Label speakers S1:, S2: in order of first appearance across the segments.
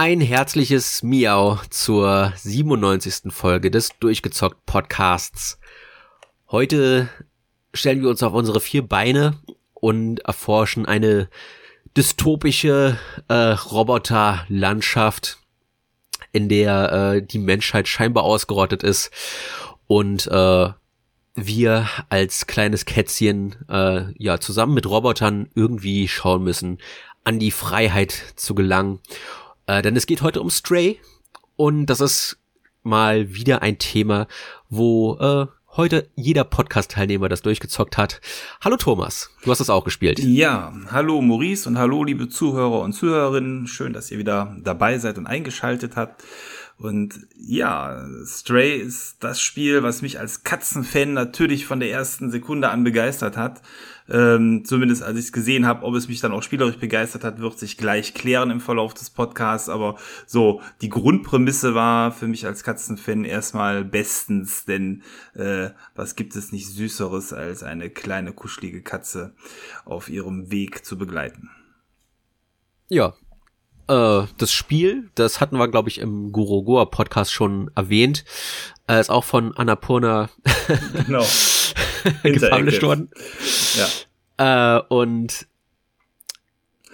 S1: Ein herzliches Miau zur 97. Folge des Durchgezockt Podcasts. Heute stellen wir uns auf unsere vier Beine und erforschen eine dystopische äh, Roboterlandschaft, in der äh, die Menschheit scheinbar ausgerottet ist und äh, wir als kleines Kätzchen äh, ja zusammen mit Robotern irgendwie schauen müssen, an die Freiheit zu gelangen äh, denn es geht heute um Stray und das ist mal wieder ein Thema, wo äh, heute jeder Podcast-Teilnehmer das durchgezockt hat. Hallo Thomas, du hast es auch gespielt.
S2: Ja, hallo Maurice und hallo liebe Zuhörer und Zuhörerinnen. Schön, dass ihr wieder dabei seid und eingeschaltet habt. Und ja, Stray ist das Spiel, was mich als Katzenfan natürlich von der ersten Sekunde an begeistert hat. Ähm, zumindest als ich es gesehen habe, ob es mich dann auch spielerisch begeistert hat, wird sich gleich klären im Verlauf des Podcasts. Aber so, die Grundprämisse war für mich als Katzenfan erstmal bestens, denn äh, was gibt es nicht Süßeres, als eine kleine kuschelige Katze auf ihrem Weg zu begleiten.
S1: Ja, äh, das Spiel, das hatten wir, glaube ich, im Guru Goa Podcast schon erwähnt, äh, ist auch von Annapurna genau. gepublished worden. Ja. Äh, und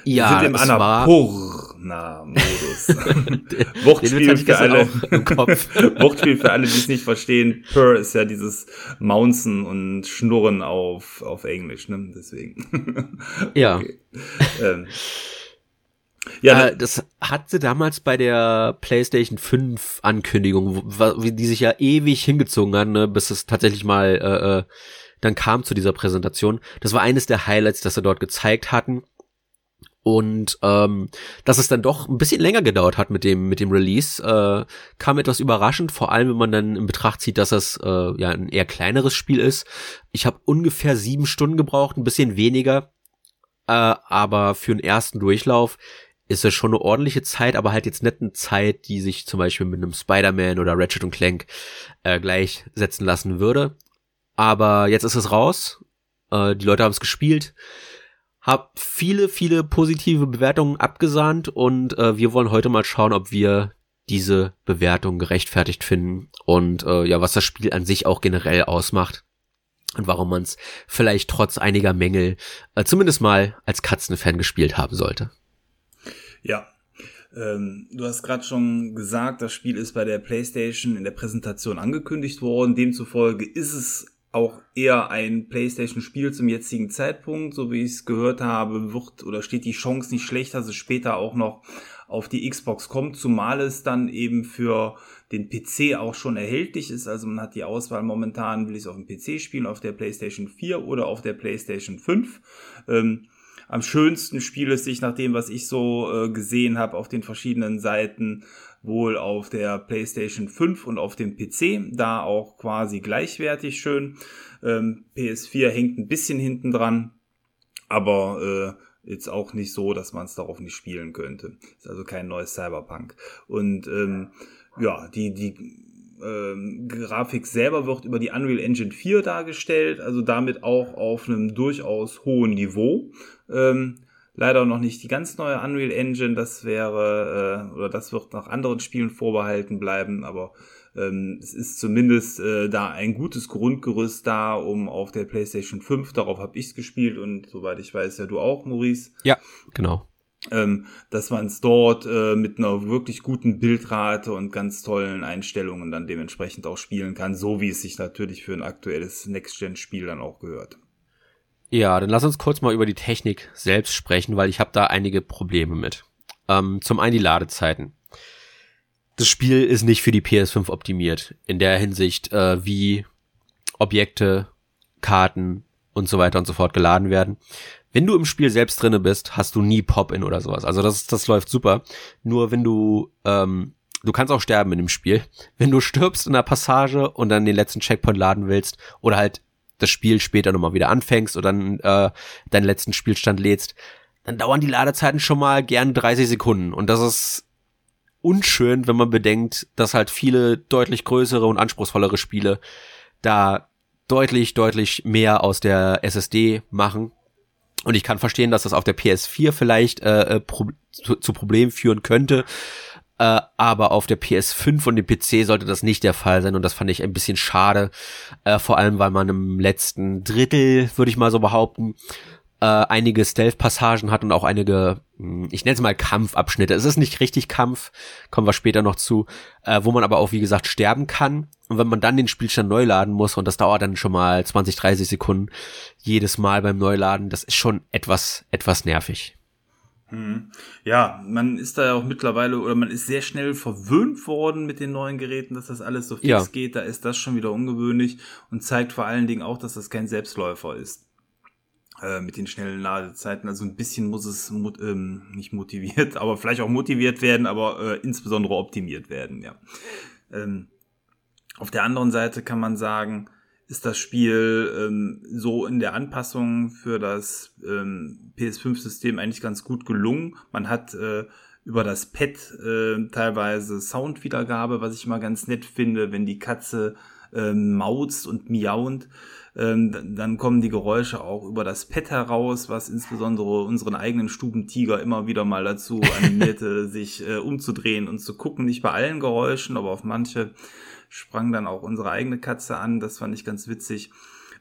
S2: ja, sind im Annapurna-Modus. Wortspiel für alle. Wortspiel für alle, die es nicht verstehen. Purr ist ja dieses Mounzen und Schnurren auf, auf Englisch, ne? Deswegen.
S1: Ja. Ähm. Ja, äh, das hat sie damals bei der PlayStation 5 Ankündigung, die sich ja ewig hingezogen hat, ne, bis es tatsächlich mal äh, äh, dann kam zu dieser Präsentation. Das war eines der Highlights, das sie dort gezeigt hatten. Und ähm, dass es dann doch ein bisschen länger gedauert hat mit dem mit dem Release, äh, kam etwas überraschend, vor allem wenn man dann in Betracht zieht, dass das äh, ja ein eher kleineres Spiel ist. Ich habe ungefähr sieben Stunden gebraucht, ein bisschen weniger, äh, aber für den ersten Durchlauf ist es schon eine ordentliche Zeit, aber halt jetzt nicht eine Zeit, die sich zum Beispiel mit einem Spider-Man oder Ratchet und Clank äh, gleichsetzen lassen würde. Aber jetzt ist es raus. Äh, die Leute haben es gespielt. Hab viele, viele positive Bewertungen abgesahnt und äh, wir wollen heute mal schauen, ob wir diese Bewertung gerechtfertigt finden und äh, ja, was das Spiel an sich auch generell ausmacht und warum man es vielleicht trotz einiger Mängel äh, zumindest mal als Katzenfan gespielt haben sollte.
S2: Ja. Ähm, du hast gerade schon gesagt, das Spiel ist bei der PlayStation in der Präsentation angekündigt worden. Demzufolge ist es auch eher ein PlayStation-Spiel zum jetzigen Zeitpunkt, so wie ich es gehört habe, wird oder steht die Chance nicht schlecht, dass es später auch noch auf die Xbox kommt, zumal es dann eben für den PC auch schon erhältlich ist. Also man hat die Auswahl momentan, will ich es auf dem PC spielen, auf der PlayStation 4 oder auf der PlayStation 5. Ähm, am schönsten spielt es sich nach dem, was ich so äh, gesehen habe auf den verschiedenen Seiten, wohl auf der PlayStation 5 und auf dem PC, da auch quasi gleichwertig schön. Ähm, PS4 hängt ein bisschen hinten dran, aber äh, jetzt auch nicht so, dass man es darauf nicht spielen könnte. Ist also kein neues Cyberpunk. Und ähm, ja, die, die ähm, Grafik selber wird über die Unreal Engine 4 dargestellt, also damit auch auf einem durchaus hohen Niveau. Ähm, leider noch nicht die ganz neue Unreal Engine, das wäre, äh, oder das wird nach anderen Spielen vorbehalten bleiben, aber ähm, es ist zumindest äh, da ein gutes Grundgerüst da, um auf der PlayStation 5, darauf habe ich es gespielt und soweit ich weiß, ja du auch, Maurice.
S1: Ja, genau
S2: ähm, dass man es dort äh, mit einer wirklich guten Bildrate und ganz tollen Einstellungen dann dementsprechend auch spielen kann, so wie es sich natürlich für ein aktuelles Next-Gen-Spiel dann auch gehört.
S1: Ja, dann lass uns kurz mal über die Technik selbst sprechen, weil ich habe da einige Probleme mit. Ähm, zum einen die Ladezeiten. Das Spiel ist nicht für die PS5 optimiert, in der Hinsicht, äh, wie Objekte, Karten und so weiter und so fort geladen werden wenn du im Spiel selbst drinne bist, hast du nie Pop-in oder sowas. Also das, das läuft super. Nur wenn du, ähm, du kannst auch sterben in dem Spiel. Wenn du stirbst in der Passage und dann den letzten Checkpoint laden willst oder halt das Spiel später nochmal wieder anfängst oder dann äh, deinen letzten Spielstand lädst, dann dauern die Ladezeiten schon mal gern 30 Sekunden. Und das ist unschön, wenn man bedenkt, dass halt viele deutlich größere und anspruchsvollere Spiele da deutlich, deutlich mehr aus der SSD machen und ich kann verstehen, dass das auf der PS4 vielleicht äh, äh, zu, zu Problemen führen könnte. Äh, aber auf der PS5 und dem PC sollte das nicht der Fall sein und das fand ich ein bisschen schade. Äh, vor allem, weil man im letzten Drittel, würde ich mal so behaupten, äh, einige Stealth-Passagen hat und auch einige, hm, ich nenne es mal Kampfabschnitte. Es ist nicht richtig Kampf, kommen wir später noch zu, äh, wo man aber auch, wie gesagt, sterben kann. Und wenn man dann den Spielstand neu laden muss, und das dauert dann schon mal 20, 30 Sekunden jedes Mal beim Neuladen, das ist schon etwas, etwas nervig.
S2: Hm. Ja, man ist da ja auch mittlerweile oder man ist sehr schnell verwöhnt worden mit den neuen Geräten, dass das alles so fix ja. geht. Da ist das schon wieder ungewöhnlich und zeigt vor allen Dingen auch, dass das kein Selbstläufer ist äh, mit den schnellen Ladezeiten. Also ein bisschen muss es ähm, nicht motiviert, aber vielleicht auch motiviert werden, aber äh, insbesondere optimiert werden. Ja. Ähm, auf der anderen Seite kann man sagen, ist das Spiel ähm, so in der Anpassung für das ähm, PS5-System eigentlich ganz gut gelungen. Man hat äh, über das Pad äh, teilweise Soundwiedergabe, was ich immer ganz nett finde, wenn die Katze äh, mauzt und miaunt. Ähm, dann kommen die Geräusche auch über das Pad heraus, was insbesondere unseren eigenen Stubentiger immer wieder mal dazu animierte, sich äh, umzudrehen und zu gucken. Nicht bei allen Geräuschen, aber auf manche sprang dann auch unsere eigene Katze an. Das fand ich ganz witzig.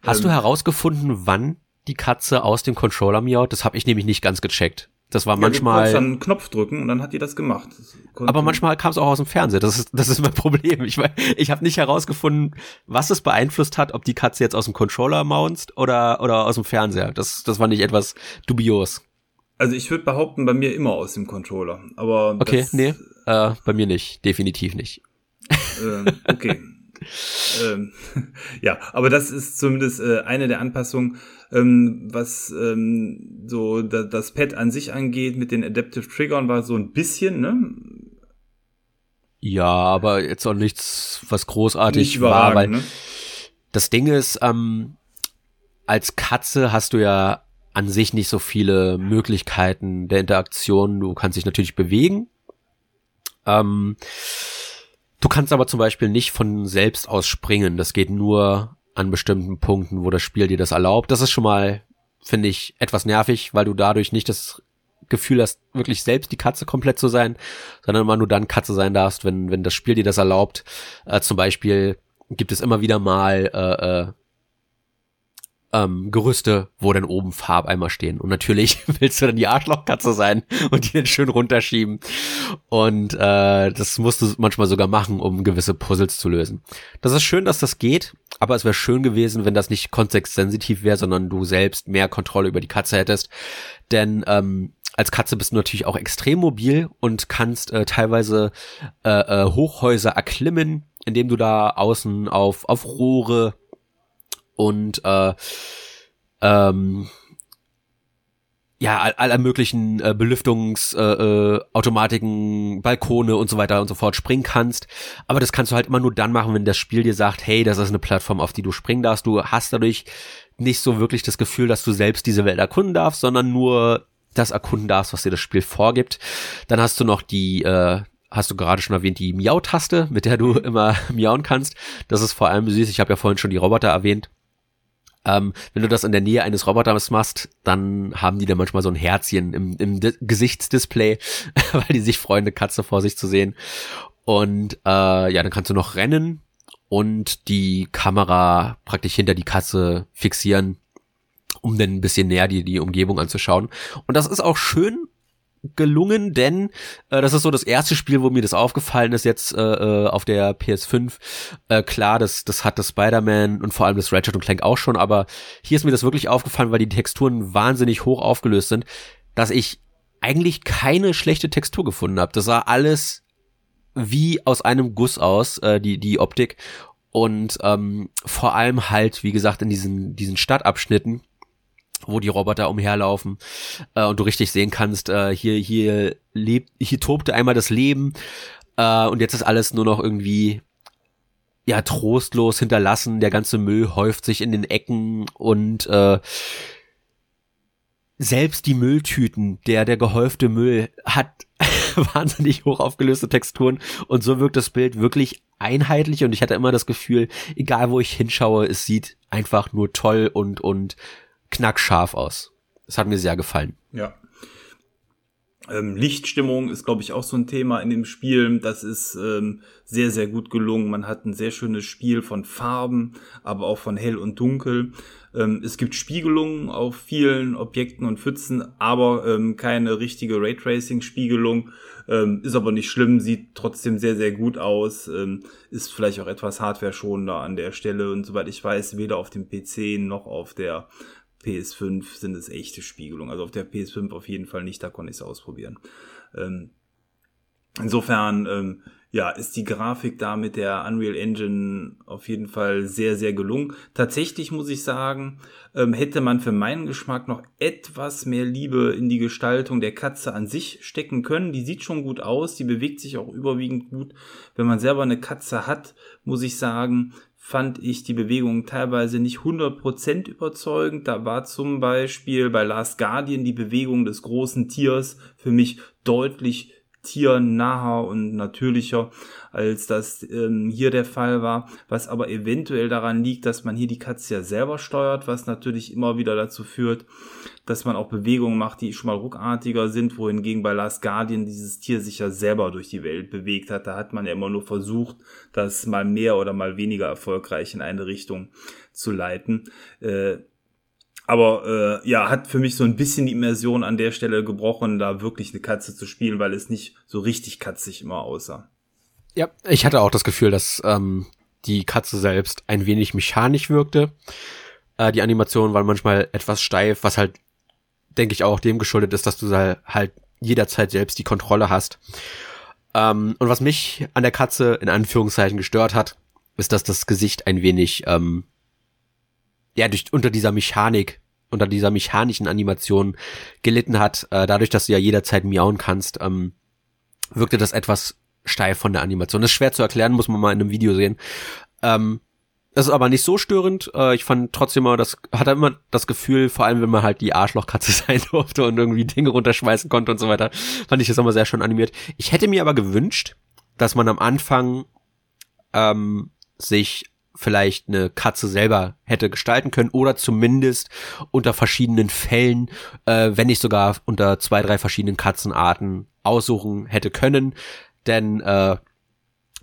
S1: Hast ähm, du herausgefunden, wann die Katze aus dem Controller miaut? Das habe ich nämlich nicht ganz gecheckt. Das war ja, manchmal. Du
S2: dann einen Knopf drücken und dann hat die das gemacht. Das
S1: aber manchmal kam es auch aus dem Fernseher. Das ist, das ist mein Problem. Ich, ich habe nicht herausgefunden, was es beeinflusst hat, ob die Katze jetzt aus dem Controller maunzt oder, oder aus dem Fernseher. Das, das fand ich etwas dubios.
S2: Also ich würde behaupten, bei mir immer aus dem Controller. Aber
S1: okay, nee, äh, bei mir nicht, definitiv nicht.
S2: Ähm, okay. ähm, ja, aber das ist zumindest äh, eine der Anpassungen, ähm, was ähm, so da, das Pad an sich angeht mit den Adaptive Triggern war so ein bisschen, ne?
S1: Ja, aber jetzt auch nichts, was großartig war, weil ne? das Ding ist, ähm, als Katze hast du ja an sich nicht so viele Möglichkeiten der Interaktion. Du kannst dich natürlich bewegen. Ähm, Du kannst aber zum Beispiel nicht von selbst aus springen. Das geht nur an bestimmten Punkten, wo das Spiel dir das erlaubt. Das ist schon mal, finde ich, etwas nervig, weil du dadurch nicht das Gefühl hast, wirklich selbst die Katze komplett zu sein, sondern immer nur dann Katze sein darfst, wenn, wenn das Spiel dir das erlaubt. Äh, zum Beispiel gibt es immer wieder mal äh, äh, ähm, Gerüste, wo dann oben Farbeimer stehen. Und natürlich willst du dann die Arschlochkatze sein und die dann schön runterschieben. Und äh, das musst du manchmal sogar machen, um gewisse Puzzles zu lösen. Das ist schön, dass das geht, aber es wäre schön gewesen, wenn das nicht kontextsensitiv wäre, sondern du selbst mehr Kontrolle über die Katze hättest. Denn ähm, als Katze bist du natürlich auch extrem mobil und kannst äh, teilweise äh, äh, Hochhäuser erklimmen, indem du da außen auf, auf Rohre und äh, ähm, ja, aller möglichen äh, Belüftungsautomatiken, äh, äh, Balkone und so weiter und so fort springen kannst. Aber das kannst du halt immer nur dann machen, wenn das Spiel dir sagt, hey, das ist eine Plattform, auf die du springen darfst. Du hast dadurch nicht so wirklich das Gefühl, dass du selbst diese Welt erkunden darfst, sondern nur das erkunden darfst, was dir das Spiel vorgibt. Dann hast du noch die, äh, hast du gerade schon erwähnt, die Miau-Taste, mit der du immer miauen kannst. Das ist vor allem süß. Ich habe ja vorhin schon die Roboter erwähnt. Ähm, wenn du das in der Nähe eines Roboters machst, dann haben die da manchmal so ein Herzchen im, im Gesichtsdisplay, weil die sich freuen, eine Katze vor sich zu sehen. Und äh, ja, dann kannst du noch rennen und die Kamera praktisch hinter die Katze fixieren, um dann ein bisschen näher die, die Umgebung anzuschauen. Und das ist auch schön gelungen, denn äh, das ist so das erste Spiel, wo mir das aufgefallen ist jetzt äh, äh auf der PS5. Äh, klar, das, das hat das Spider-Man und vor allem das Ratchet und Clank auch schon, aber hier ist mir das wirklich aufgefallen, weil die Texturen wahnsinnig hoch aufgelöst sind, dass ich eigentlich keine schlechte Textur gefunden habe. Das sah alles wie aus einem Guss aus, äh, die, die Optik. Und ähm, vor allem halt, wie gesagt, in diesen, diesen Stadtabschnitten, wo die Roboter umherlaufen äh, und du richtig sehen kannst, äh, hier hier lebt hier tobte einmal das Leben äh, und jetzt ist alles nur noch irgendwie ja trostlos hinterlassen, der ganze Müll häuft sich in den Ecken und äh, selbst die Mülltüten, der der gehäufte Müll hat wahnsinnig hoch aufgelöste Texturen und so wirkt das Bild wirklich einheitlich und ich hatte immer das Gefühl, egal wo ich hinschaue, es sieht einfach nur toll und und knackscharf aus. Das hat mir sehr gefallen.
S2: Ja. Ähm, Lichtstimmung ist, glaube ich, auch so ein Thema in dem Spiel. Das ist ähm, sehr, sehr gut gelungen. Man hat ein sehr schönes Spiel von Farben, aber auch von hell und dunkel. Ähm, es gibt Spiegelungen auf vielen Objekten und Pfützen, aber ähm, keine richtige Raytracing-Spiegelung. Ähm, ist aber nicht schlimm, sieht trotzdem sehr, sehr gut aus. Ähm, ist vielleicht auch etwas hardware-schonender an der Stelle. Und soweit ich weiß, weder auf dem PC noch auf der PS5 sind es echte Spiegelungen. Also auf der PS5 auf jeden Fall nicht, da konnte ich es ausprobieren. Ähm, insofern, ähm, ja, ist die Grafik da mit der Unreal Engine auf jeden Fall sehr, sehr gelungen. Tatsächlich muss ich sagen, ähm, hätte man für meinen Geschmack noch etwas mehr Liebe in die Gestaltung der Katze an sich stecken können. Die sieht schon gut aus, die bewegt sich auch überwiegend gut. Wenn man selber eine Katze hat, muss ich sagen, fand ich die Bewegung teilweise nicht 100% überzeugend. Da war zum Beispiel bei Last Guardian die Bewegung des großen Tiers für mich deutlich tiernaher und natürlicher, als das ähm, hier der Fall war, was aber eventuell daran liegt, dass man hier die Katze ja selber steuert, was natürlich immer wieder dazu führt, dass man auch Bewegungen macht, die schon mal ruckartiger sind, wohingegen bei Last Guardian dieses Tier sich ja selber durch die Welt bewegt hat. Da hat man ja immer nur versucht, das mal mehr oder mal weniger erfolgreich in eine Richtung zu leiten. Äh, aber äh, ja, hat für mich so ein bisschen die Immersion an der Stelle gebrochen, da wirklich eine Katze zu spielen, weil es nicht so richtig katzig immer aussah.
S1: Ja, ich hatte auch das Gefühl, dass ähm, die Katze selbst ein wenig mechanisch wirkte. Äh, die Animation war manchmal etwas steif, was halt, denke ich, auch dem geschuldet ist, dass du halt jederzeit selbst die Kontrolle hast. Ähm, und was mich an der Katze in Anführungszeichen gestört hat, ist, dass das Gesicht ein wenig ähm, ja, durch, unter dieser Mechanik, unter dieser mechanischen Animation gelitten hat, äh, dadurch, dass du ja jederzeit miauen kannst, ähm, wirkte das etwas steif von der Animation. Das ist schwer zu erklären, muss man mal in einem Video sehen. Ähm, das ist aber nicht so störend. Äh, ich fand trotzdem immer, das hat immer das Gefühl, vor allem wenn man halt die Arschlochkatze sein durfte und irgendwie Dinge runterschmeißen konnte und so weiter, fand ich das immer sehr schön animiert. Ich hätte mir aber gewünscht, dass man am Anfang ähm, sich vielleicht eine Katze selber hätte gestalten können oder zumindest unter verschiedenen Fällen, äh, wenn nicht sogar unter zwei, drei verschiedenen Katzenarten aussuchen hätte können. Denn äh,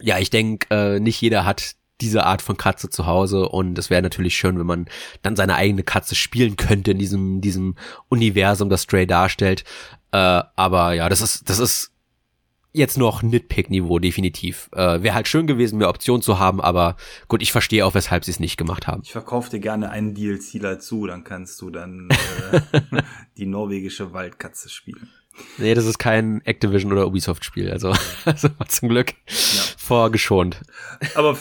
S1: ja, ich denke, äh, nicht jeder hat diese Art von Katze zu Hause und es wäre natürlich schön, wenn man dann seine eigene Katze spielen könnte in diesem diesem Universum, das Stray darstellt. Äh, aber ja, das ist das ist jetzt noch Nitpick-Niveau, definitiv. Äh, Wäre halt schön gewesen, mehr Optionen zu haben, aber gut, ich verstehe auch, weshalb sie es nicht gemacht haben.
S2: Ich verkaufe dir gerne einen DLC dazu, dann kannst du dann äh, die norwegische Waldkatze spielen.
S1: Nee, das ist kein Activision oder Ubisoft-Spiel, also, also zum Glück ja. vorgeschont.
S2: Aber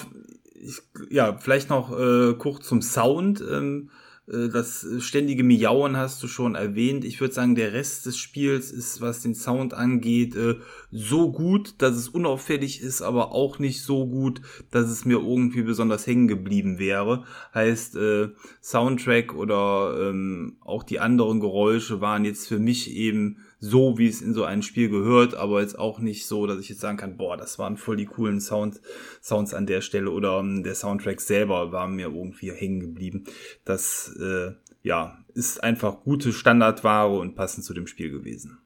S2: ich, ja, vielleicht noch äh, kurz zum Sound. Ähm, äh, das ständige Miauen hast du schon erwähnt. Ich würde sagen, der Rest des Spiels ist, was den Sound angeht, äh, so gut, dass es unauffällig ist, aber auch nicht so gut, dass es mir irgendwie besonders hängen geblieben wäre. Heißt, äh, Soundtrack oder ähm, auch die anderen Geräusche waren jetzt für mich eben so, wie es in so ein Spiel gehört, aber jetzt auch nicht so, dass ich jetzt sagen kann, boah, das waren voll die coolen Sound, Sounds an der Stelle oder um, ähm, der Soundtrack selber war mir irgendwie hängen geblieben. Das, äh, ja, ist einfach gute Standardware und passend zu dem Spiel gewesen.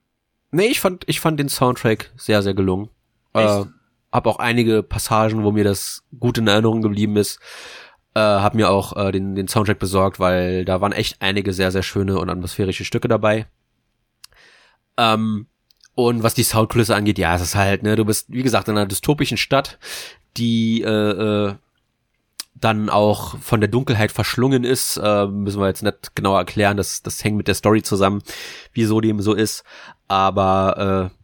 S1: Nee, ich fand, ich fand den Soundtrack sehr, sehr gelungen. Echt? Äh, hab auch einige Passagen, wo mir das gut in Erinnerung geblieben ist. Äh, hab mir auch äh, den, den Soundtrack besorgt, weil da waren echt einige sehr, sehr schöne und atmosphärische Stücke dabei. Ähm, und was die Soundkulisse angeht, ja, es ist halt, ne, du bist, wie gesagt, in einer dystopischen Stadt, die äh, äh, dann auch von der Dunkelheit verschlungen ist. Äh, müssen wir jetzt nicht genau erklären, das, das hängt mit der Story zusammen, wieso dem so ist. Aber äh,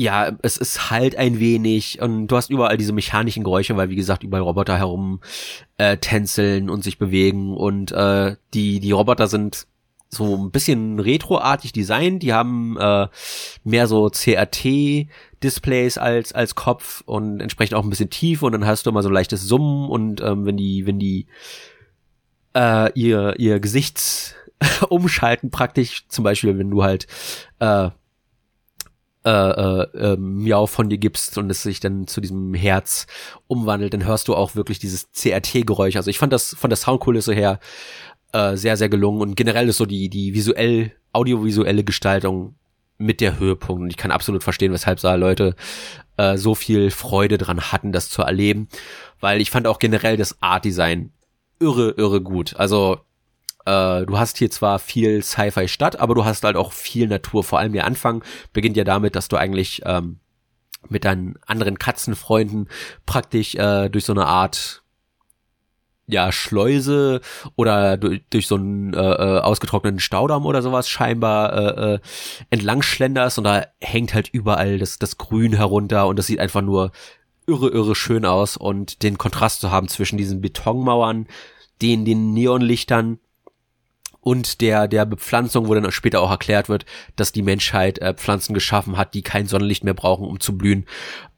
S1: ja, es ist halt ein wenig und du hast überall diese mechanischen Geräusche, weil wie gesagt überall Roboter herum äh, tänzeln und sich bewegen und äh, die die Roboter sind so ein bisschen retroartig designt. Die haben äh, mehr so CRT-Displays als als Kopf und entsprechend auch ein bisschen tief und dann hast du immer so leichtes Summen und ähm, wenn die wenn die äh, ihr ihr Gesichts umschalten praktisch zum Beispiel wenn du halt äh, äh, äh, äh, Miau von dir gibst und es sich dann zu diesem Herz umwandelt, dann hörst du auch wirklich dieses CRT-Geräusch. Also ich fand das von der Soundkulisse her äh, sehr, sehr gelungen und generell ist so die, die visuell, audiovisuelle Gestaltung mit der Höhepunkt. Und ich kann absolut verstehen, weshalb da Leute äh, so viel Freude dran hatten, das zu erleben. Weil ich fand auch generell das Art-Design irre, irre gut. Also äh, du hast hier zwar viel Sci-Fi-Stadt, aber du hast halt auch viel Natur. Vor allem der Anfang beginnt ja damit, dass du eigentlich ähm, mit deinen anderen Katzenfreunden praktisch äh, durch so eine Art ja, Schleuse oder durch, durch so einen äh, äh, ausgetrockneten Staudamm oder sowas scheinbar äh, äh, entlang schlenderst und da hängt halt überall das, das Grün herunter und das sieht einfach nur irre, irre schön aus. Und den Kontrast zu haben zwischen diesen Betonmauern, den, den Neonlichtern und der der Bepflanzung, wo dann später auch erklärt wird, dass die Menschheit äh, Pflanzen geschaffen hat, die kein Sonnenlicht mehr brauchen, um zu blühen.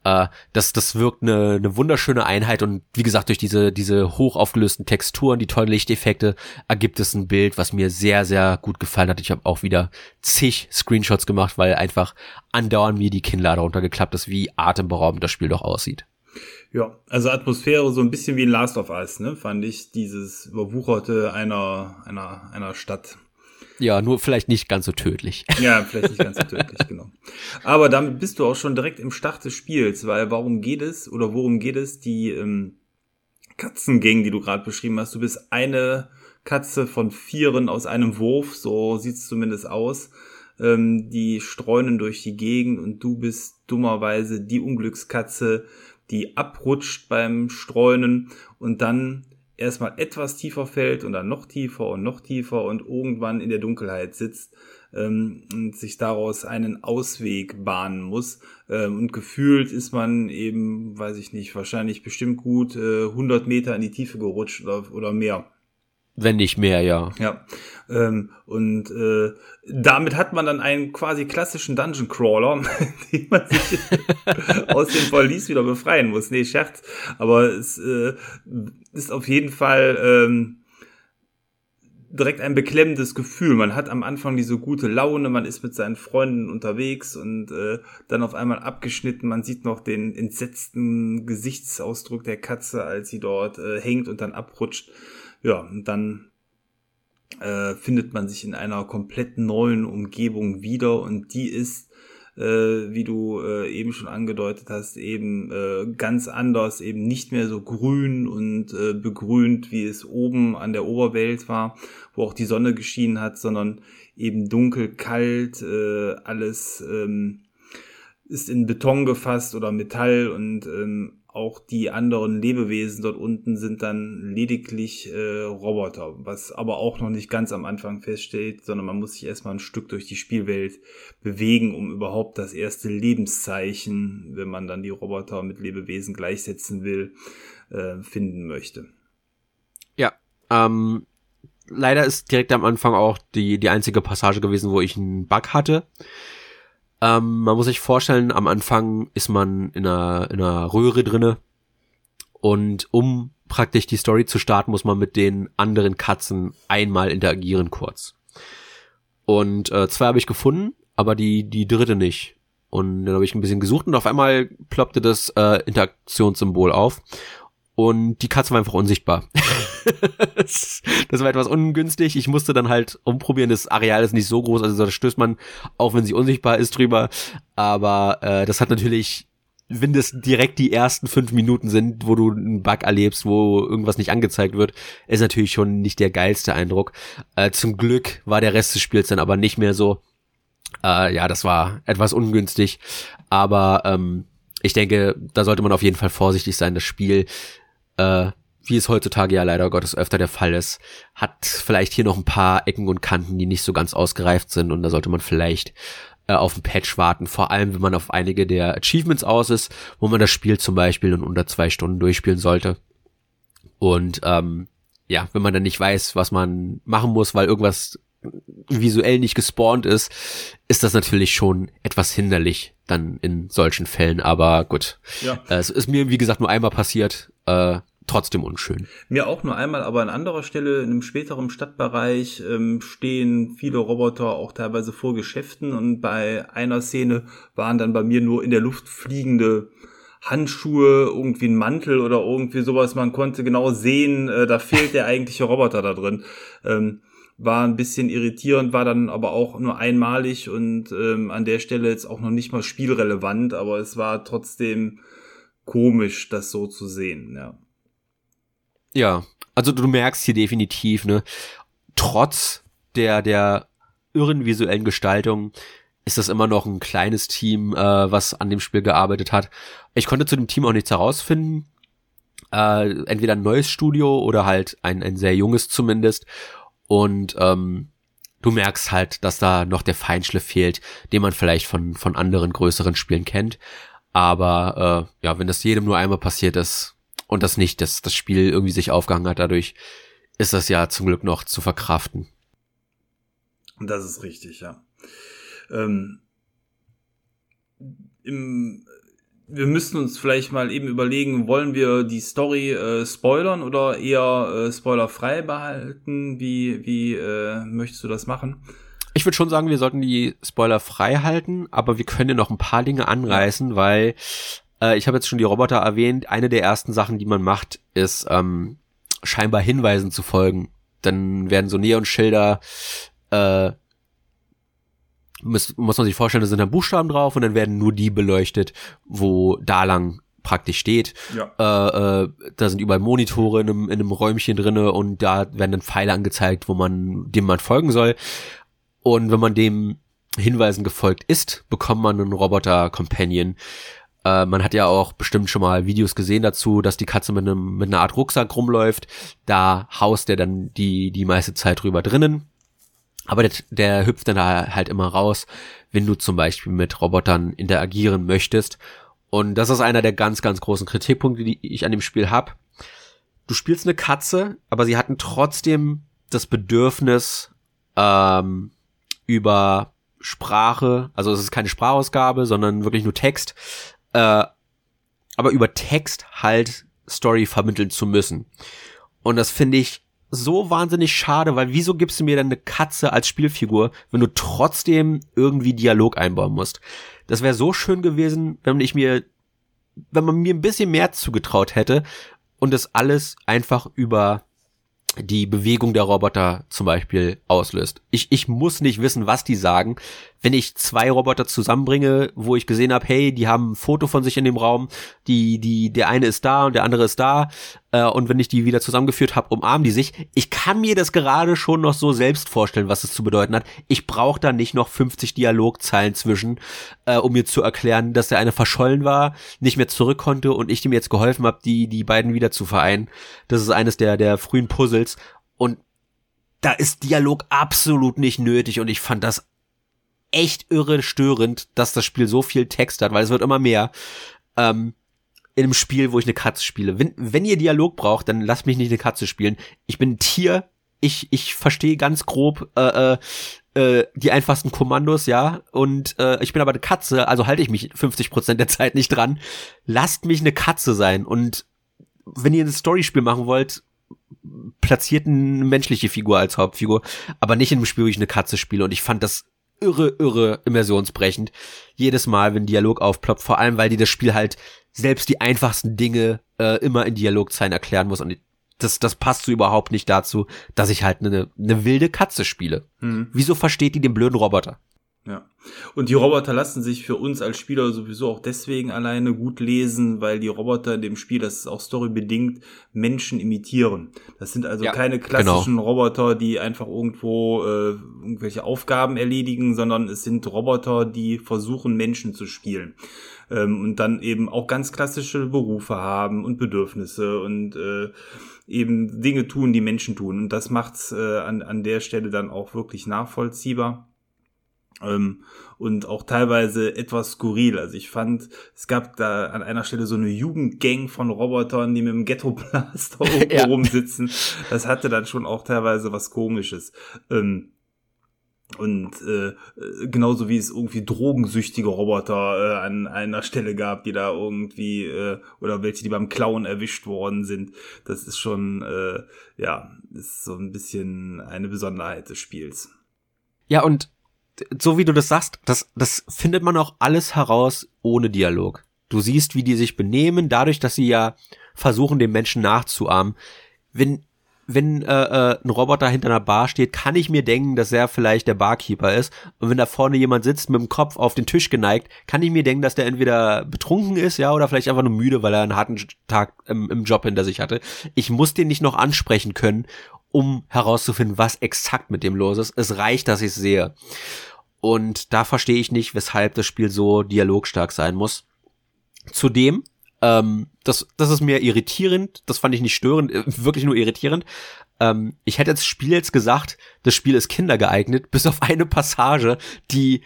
S1: Äh, das das wirkt eine, eine wunderschöne Einheit und wie gesagt durch diese diese hoch aufgelösten Texturen, die tollen Lichteffekte ergibt es ein Bild, was mir sehr sehr gut gefallen hat. Ich habe auch wieder zig Screenshots gemacht, weil einfach andauernd mir die Kinnlade runtergeklappt ist, wie atemberaubend das Spiel doch aussieht.
S2: Ja, also Atmosphäre so ein bisschen wie in Last of Us, ne, fand ich, dieses überwucherte einer, einer, einer Stadt.
S1: Ja, nur vielleicht nicht ganz so tödlich.
S2: Ja, vielleicht nicht ganz so tödlich, genau. Aber damit bist du auch schon direkt im Start des Spiels, weil warum geht es oder worum geht es? Die ähm, Katzengang, die du gerade beschrieben hast, du bist eine Katze von vieren aus einem Wurf, so sieht's zumindest aus. Ähm, die streunen durch die Gegend und du bist dummerweise die Unglückskatze, die abrutscht beim Streunen und dann erstmal etwas tiefer fällt und dann noch tiefer und noch tiefer und irgendwann in der Dunkelheit sitzt ähm, und sich daraus einen Ausweg bahnen muss. Ähm, und gefühlt ist man eben, weiß ich nicht, wahrscheinlich bestimmt gut äh, 100 Meter in die Tiefe gerutscht oder, oder mehr.
S1: Wenn nicht mehr, ja.
S2: Ja. Ähm, und äh, damit hat man dann einen quasi klassischen Dungeon Crawler, den man sich aus dem Verlies wieder befreien muss. Nee, Scherz. Aber es äh, ist auf jeden Fall ähm, direkt ein beklemmendes Gefühl. Man hat am Anfang diese gute Laune, man ist mit seinen Freunden unterwegs und äh, dann auf einmal abgeschnitten. Man sieht noch den entsetzten Gesichtsausdruck der Katze, als sie dort äh, hängt und dann abrutscht ja, dann äh, findet man sich in einer komplett neuen Umgebung wieder und die ist, äh, wie du äh, eben schon angedeutet hast, eben äh, ganz anders, eben nicht mehr so grün und äh, begrünt, wie es oben an der Oberwelt war, wo auch die Sonne geschienen hat, sondern eben dunkel, kalt, äh, alles ähm, ist in Beton gefasst oder Metall und ähm, auch die anderen Lebewesen dort unten sind dann lediglich äh, Roboter, was aber auch noch nicht ganz am Anfang feststeht, sondern man muss sich erstmal ein Stück durch die Spielwelt bewegen, um überhaupt das erste Lebenszeichen, wenn man dann die Roboter mit Lebewesen gleichsetzen will, äh, finden möchte.
S1: Ja, ähm, leider ist direkt am Anfang auch die, die einzige Passage gewesen, wo ich einen Bug hatte. Ähm, man muss sich vorstellen, am Anfang ist man in einer, in einer Röhre drinne und um praktisch die Story zu starten, muss man mit den anderen Katzen einmal interagieren kurz. Und äh, zwei habe ich gefunden, aber die, die dritte nicht. Und dann habe ich ein bisschen gesucht und auf einmal ploppte das äh, Interaktionssymbol auf und die Katze war einfach unsichtbar. das war etwas ungünstig. Ich musste dann halt umprobieren. Das Areal ist nicht so groß, also da stößt man auch, wenn sie unsichtbar ist, drüber. Aber äh, das hat natürlich, wenn das direkt die ersten fünf Minuten sind, wo du einen Bug erlebst, wo irgendwas nicht angezeigt wird, ist natürlich schon nicht der geilste Eindruck. Äh, zum Glück war der Rest des Spiels dann aber nicht mehr so. Äh, ja, das war etwas ungünstig. Aber ähm, ich denke, da sollte man auf jeden Fall vorsichtig sein. Das Spiel äh, wie es heutzutage ja leider Gottes öfter der Fall ist, hat vielleicht hier noch ein paar Ecken und Kanten, die nicht so ganz ausgereift sind und da sollte man vielleicht äh, auf ein Patch warten, vor allem wenn man auf einige der Achievements aus ist, wo man das Spiel zum Beispiel in unter zwei Stunden durchspielen sollte. Und ähm, ja, wenn man dann nicht weiß, was man machen muss, weil irgendwas visuell nicht gespawnt ist, ist das natürlich schon etwas hinderlich dann in solchen Fällen. Aber gut, ja. äh, es ist mir wie gesagt nur einmal passiert. Äh, trotzdem unschön.
S2: Mir auch nur einmal, aber an anderer Stelle, in einem späteren Stadtbereich, ähm, stehen viele Roboter auch teilweise vor Geschäften und bei einer Szene waren dann bei mir nur in der Luft fliegende Handschuhe, irgendwie ein Mantel oder irgendwie sowas. Man konnte genau sehen, äh, da fehlt der eigentliche Roboter da drin. Ähm, war ein bisschen irritierend, war dann aber auch nur einmalig und ähm, an der Stelle jetzt auch noch nicht mal spielrelevant, aber es war trotzdem komisch, das so zu sehen, ja.
S1: Ja, also du merkst hier definitiv, ne, trotz der, der irren visuellen Gestaltung ist das immer noch ein kleines Team, äh, was an dem Spiel gearbeitet hat. Ich konnte zu dem Team auch nichts herausfinden. Äh, entweder ein neues Studio oder halt ein, ein sehr junges zumindest. Und ähm, du merkst halt, dass da noch der Feinschliff fehlt, den man vielleicht von, von anderen größeren Spielen kennt. Aber äh, ja, wenn das jedem nur einmal passiert ist und das nicht, dass das Spiel irgendwie sich aufgehangen hat dadurch, ist das ja zum Glück noch zu verkraften.
S2: Das ist richtig, ja. Ähm, im, wir müssten uns vielleicht mal eben überlegen, wollen wir die Story äh, spoilern oder eher äh, spoilerfrei behalten? Wie, wie äh, möchtest du das machen?
S1: Ich würde schon sagen, wir sollten die Spoiler frei halten, aber wir können ja noch ein paar Dinge anreißen, weil äh, ich habe jetzt schon die Roboter erwähnt. Eine der ersten Sachen, die man macht, ist ähm, scheinbar Hinweisen zu folgen. Dann werden so Neonschilder äh, muss, muss man sich vorstellen, da sind dann Buchstaben drauf und dann werden nur die beleuchtet, wo da lang praktisch steht. Ja. Äh, äh, da sind überall Monitore in einem, in einem Räumchen drinne und da werden dann Pfeile angezeigt, wo man dem man folgen soll. Und wenn man dem Hinweisen gefolgt ist, bekommt man einen Roboter-Companion. Äh, man hat ja auch bestimmt schon mal Videos gesehen dazu, dass die Katze mit einem mit einer Art Rucksack rumläuft. Da haust der dann die die meiste Zeit drüber drinnen. Aber der, der hüpft dann da halt immer raus, wenn du zum Beispiel mit Robotern interagieren möchtest. Und das ist einer der ganz, ganz großen Kritikpunkte, die ich an dem Spiel hab. Du spielst eine Katze, aber sie hatten trotzdem das Bedürfnis, ähm, über Sprache, also es ist keine Sprachausgabe, sondern wirklich nur Text, äh, aber über Text halt Story vermitteln zu müssen. Und das finde ich so wahnsinnig schade, weil wieso gibst du mir dann eine Katze als Spielfigur, wenn du trotzdem irgendwie Dialog einbauen musst? Das wäre so schön gewesen, wenn ich mir, wenn man mir ein bisschen mehr zugetraut hätte und das alles einfach über die Bewegung der Roboter zum Beispiel auslöst. Ich, ich muss nicht wissen, was die sagen. Wenn ich zwei Roboter zusammenbringe, wo ich gesehen habe, hey, die haben ein Foto von sich in dem Raum, die, die, der eine ist da und der andere ist da, äh, und wenn ich die wieder zusammengeführt habe, umarmen die sich. Ich kann mir das gerade schon noch so selbst vorstellen, was es zu bedeuten hat. Ich brauche da nicht noch 50 Dialogzeilen zwischen, äh, um mir zu erklären, dass der eine verschollen war, nicht mehr zurück konnte und ich dem jetzt geholfen habe, die, die beiden wieder zu vereinen. Das ist eines der, der frühen Puzzles. Und da ist Dialog absolut nicht nötig und ich fand das echt irre störend, dass das Spiel so viel Text hat, weil es wird immer mehr. Ähm, in einem Spiel, wo ich eine Katze spiele. Wenn, wenn ihr Dialog braucht, dann lasst mich nicht eine Katze spielen. Ich bin ein Tier. Ich, ich verstehe ganz grob äh, äh, äh die einfachsten Kommandos, ja. Und äh, ich bin aber eine Katze, also halte ich mich 50% der Zeit nicht dran. Lasst mich eine Katze sein. Und wenn ihr ein Storyspiel machen wollt, platziert eine menschliche Figur als Hauptfigur, aber nicht in einem Spiel, wo ich eine Katze spiele. Und ich fand das irre, irre immersionsbrechend. Jedes Mal, wenn Dialog aufploppt, vor allem, weil die das Spiel halt selbst die einfachsten Dinge äh, immer in Dialogzeilen erklären muss. Und das, das passt so überhaupt nicht dazu, dass ich halt eine, eine wilde Katze spiele. Mhm. Wieso versteht die den blöden Roboter?
S2: Ja. Und die Roboter lassen sich für uns als Spieler sowieso auch deswegen alleine gut lesen, weil die Roboter in dem Spiel, das ist auch storybedingt, Menschen imitieren. Das sind also ja, keine klassischen genau. Roboter, die einfach irgendwo äh, irgendwelche Aufgaben erledigen, sondern es sind Roboter, die versuchen, Menschen zu spielen. Ähm, und dann eben auch ganz klassische Berufe haben und Bedürfnisse und äh, eben Dinge tun, die Menschen tun. Und das macht's äh, an, an der Stelle dann auch wirklich nachvollziehbar. Ähm, und auch teilweise etwas skurril. Also ich fand, es gab da an einer Stelle so eine Jugendgang von Robotern, die mit dem Ghetto-Blaster irgendwo ja. rumsitzen. Das hatte dann schon auch teilweise was Komisches. Ähm, und äh, genauso wie es irgendwie drogensüchtige Roboter äh, an einer Stelle gab, die da irgendwie, äh, oder welche, die beim Klauen erwischt worden sind. Das ist schon, äh, ja, ist so ein bisschen eine Besonderheit des Spiels.
S1: Ja, und so wie du das sagst, das, das findet man auch alles heraus ohne Dialog. Du siehst, wie die sich benehmen, dadurch, dass sie ja versuchen, den Menschen nachzuahmen. Wenn wenn äh, äh, ein Roboter hinter einer Bar steht, kann ich mir denken, dass er vielleicht der Barkeeper ist. Und wenn da vorne jemand sitzt mit dem Kopf auf den Tisch geneigt, kann ich mir denken, dass der entweder betrunken ist, ja, oder vielleicht einfach nur müde, weil er einen harten Tag im, im Job hinter sich hatte. Ich muss den nicht noch ansprechen können, um herauszufinden, was exakt mit dem los ist. Es reicht, dass ich es sehe. Und da verstehe ich nicht, weshalb das Spiel so dialogstark sein muss. Zudem ähm, das, das ist mir irritierend. Das fand ich nicht störend, äh, wirklich nur irritierend. Ähm, ich hätte das Spiel jetzt gesagt, das Spiel ist kindergeeignet, bis auf eine Passage, die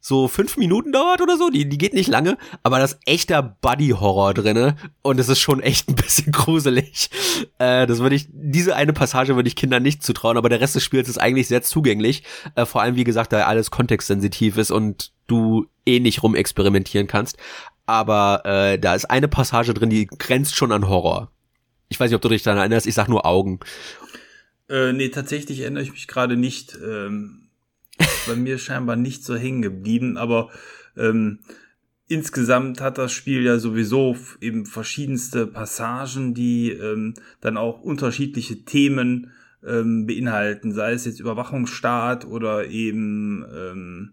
S1: so fünf Minuten dauert oder so. Die, die geht nicht lange, aber das echter Buddy-Horror drinne und es ist schon echt ein bisschen gruselig. Äh, das würde ich, diese eine Passage würde ich Kindern nicht zutrauen, aber der Rest des Spiels ist eigentlich sehr zugänglich. Äh, vor allem, wie gesagt, da alles kontextsensitiv ist und du eh nicht rumexperimentieren kannst aber äh, da ist eine Passage drin, die grenzt schon an Horror. Ich weiß nicht, ob du dich daran erinnerst, ich sag nur Augen.
S2: Äh, nee, tatsächlich erinnere ich mich gerade nicht. Ähm, bei mir scheinbar nicht so hängen geblieben, aber ähm, insgesamt hat das Spiel ja sowieso eben verschiedenste Passagen, die ähm, dann auch unterschiedliche Themen ähm, beinhalten, sei es jetzt Überwachungsstaat oder eben ähm,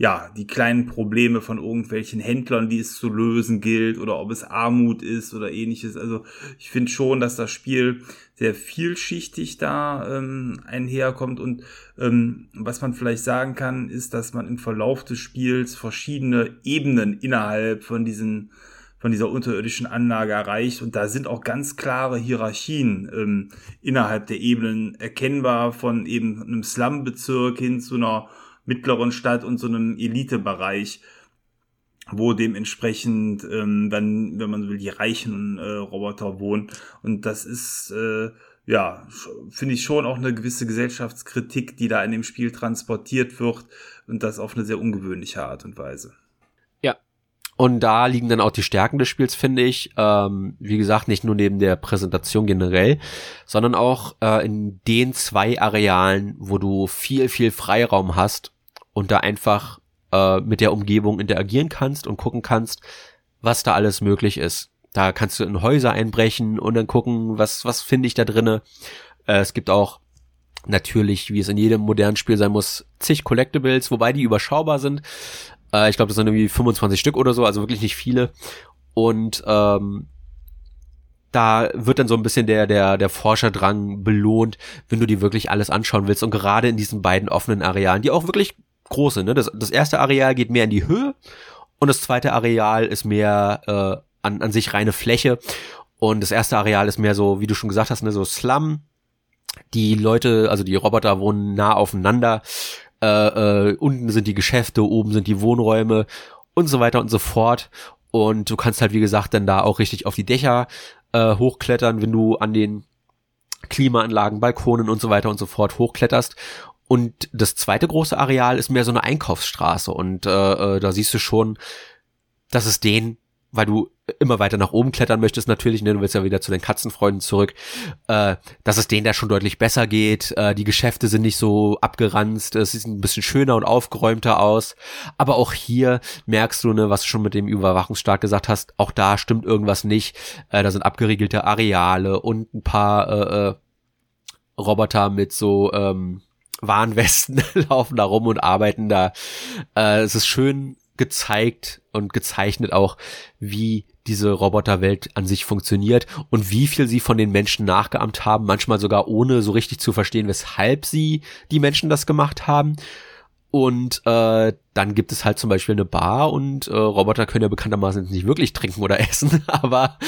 S2: ja, die kleinen Probleme von irgendwelchen Händlern, die es zu lösen gilt, oder ob es Armut ist oder ähnliches. Also ich finde schon, dass das Spiel sehr vielschichtig da ähm, einherkommt. Und ähm, was man vielleicht sagen kann, ist, dass man im Verlauf des Spiels verschiedene Ebenen innerhalb von diesen von dieser unterirdischen Anlage erreicht. Und da sind auch ganz klare Hierarchien ähm, innerhalb der Ebenen erkennbar. Von eben einem Slum-Bezirk hin zu einer mittleren Stadt und so einem Elitebereich, wo dementsprechend ähm, dann, wenn man so will, die reichen äh, Roboter wohnen. Und das ist äh, ja, finde ich schon auch eine gewisse Gesellschaftskritik, die da in dem Spiel transportiert wird und das auf eine sehr ungewöhnliche Art und Weise.
S1: Ja. Und da liegen dann auch die Stärken des Spiels, finde ich. Ähm, wie gesagt, nicht nur neben der Präsentation generell, sondern auch äh, in den zwei Arealen, wo du viel, viel Freiraum hast, und da einfach äh, mit der Umgebung interagieren kannst und gucken kannst, was da alles möglich ist. Da kannst du in Häuser einbrechen und dann gucken, was, was finde ich da drinne. Äh, es gibt auch natürlich, wie es in jedem modernen Spiel sein muss, zig Collectibles, wobei die überschaubar sind. Äh, ich glaube, das sind irgendwie 25 Stück oder so, also wirklich nicht viele. Und ähm, da wird dann so ein bisschen der, der, der Forscherdrang belohnt, wenn du dir wirklich alles anschauen willst. Und gerade in diesen beiden offenen Arealen, die auch wirklich große. Ne? Das, das erste Areal geht mehr in die Höhe und das zweite Areal ist mehr äh, an, an sich reine Fläche. Und das erste Areal ist mehr so, wie du schon gesagt hast, ne, so Slum. Die Leute, also die Roboter wohnen nah aufeinander. Äh, äh, unten sind die Geschäfte, oben sind die Wohnräume und so weiter und so fort. Und du kannst halt, wie gesagt, dann da auch richtig auf die Dächer äh, hochklettern, wenn du an den Klimaanlagen, Balkonen und so weiter und so fort hochkletterst. Und das zweite große Areal ist mehr so eine Einkaufsstraße. Und äh, äh, da siehst du schon, dass es den, weil du immer weiter nach oben klettern möchtest natürlich, ne, du willst ja wieder zu den Katzenfreunden zurück, äh, dass es denen da schon deutlich besser geht, äh, die Geschäfte sind nicht so abgeranzt, es sieht ein bisschen schöner und aufgeräumter aus, aber auch hier merkst du, ne, was du schon mit dem Überwachungsstaat gesagt hast, auch da stimmt irgendwas nicht, äh, da sind abgeriegelte Areale und ein paar äh, äh, Roboter mit so ähm, Warnwesten laufen da rum und arbeiten da. Äh, es ist schön gezeigt und gezeichnet auch, wie diese Roboterwelt an sich funktioniert und wie viel sie von den Menschen nachgeahmt haben, manchmal sogar ohne so richtig zu verstehen, weshalb sie die Menschen das gemacht haben. Und äh, dann gibt es halt zum Beispiel eine Bar und äh, Roboter können ja bekanntermaßen nicht wirklich trinken oder essen, aber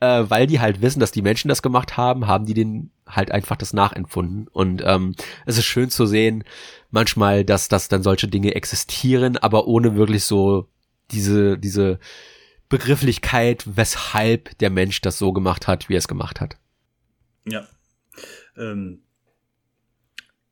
S1: äh, weil die halt wissen, dass die Menschen das gemacht haben, haben die den halt einfach das nachempfunden. Und ähm, es ist schön zu sehen, manchmal, dass dass dann solche Dinge existieren, aber ohne wirklich so diese, diese Begrifflichkeit, weshalb der Mensch das so gemacht hat, wie er es gemacht hat.
S2: Ja. Ähm,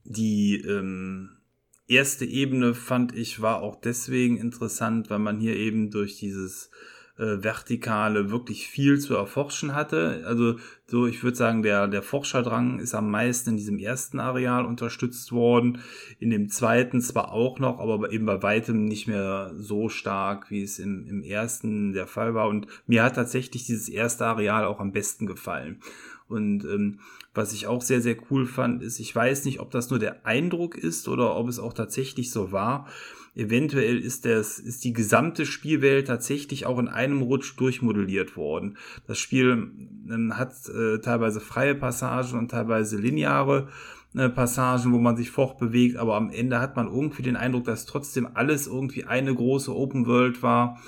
S2: die ähm, erste Ebene fand ich war auch deswegen interessant, weil man hier eben durch dieses äh, Vertikale wirklich viel zu erforschen hatte. Also so, ich würde sagen, der, der Forscherdrang ist am meisten in diesem ersten Areal unterstützt worden. In dem zweiten zwar auch noch, aber eben bei weitem nicht mehr so stark, wie es im, im ersten der Fall war. Und mir hat tatsächlich dieses erste Areal auch am besten gefallen. Und ähm, was ich auch sehr, sehr cool fand, ist, ich weiß nicht, ob das nur der Eindruck ist oder ob es auch tatsächlich so war. Eventuell ist, das, ist die gesamte Spielwelt tatsächlich auch in einem Rutsch durchmodelliert worden. Das Spiel ähm, hat äh, teilweise freie Passagen und teilweise lineare äh, Passagen, wo man sich fortbewegt, aber am Ende hat man irgendwie den Eindruck, dass trotzdem alles irgendwie eine große Open World war,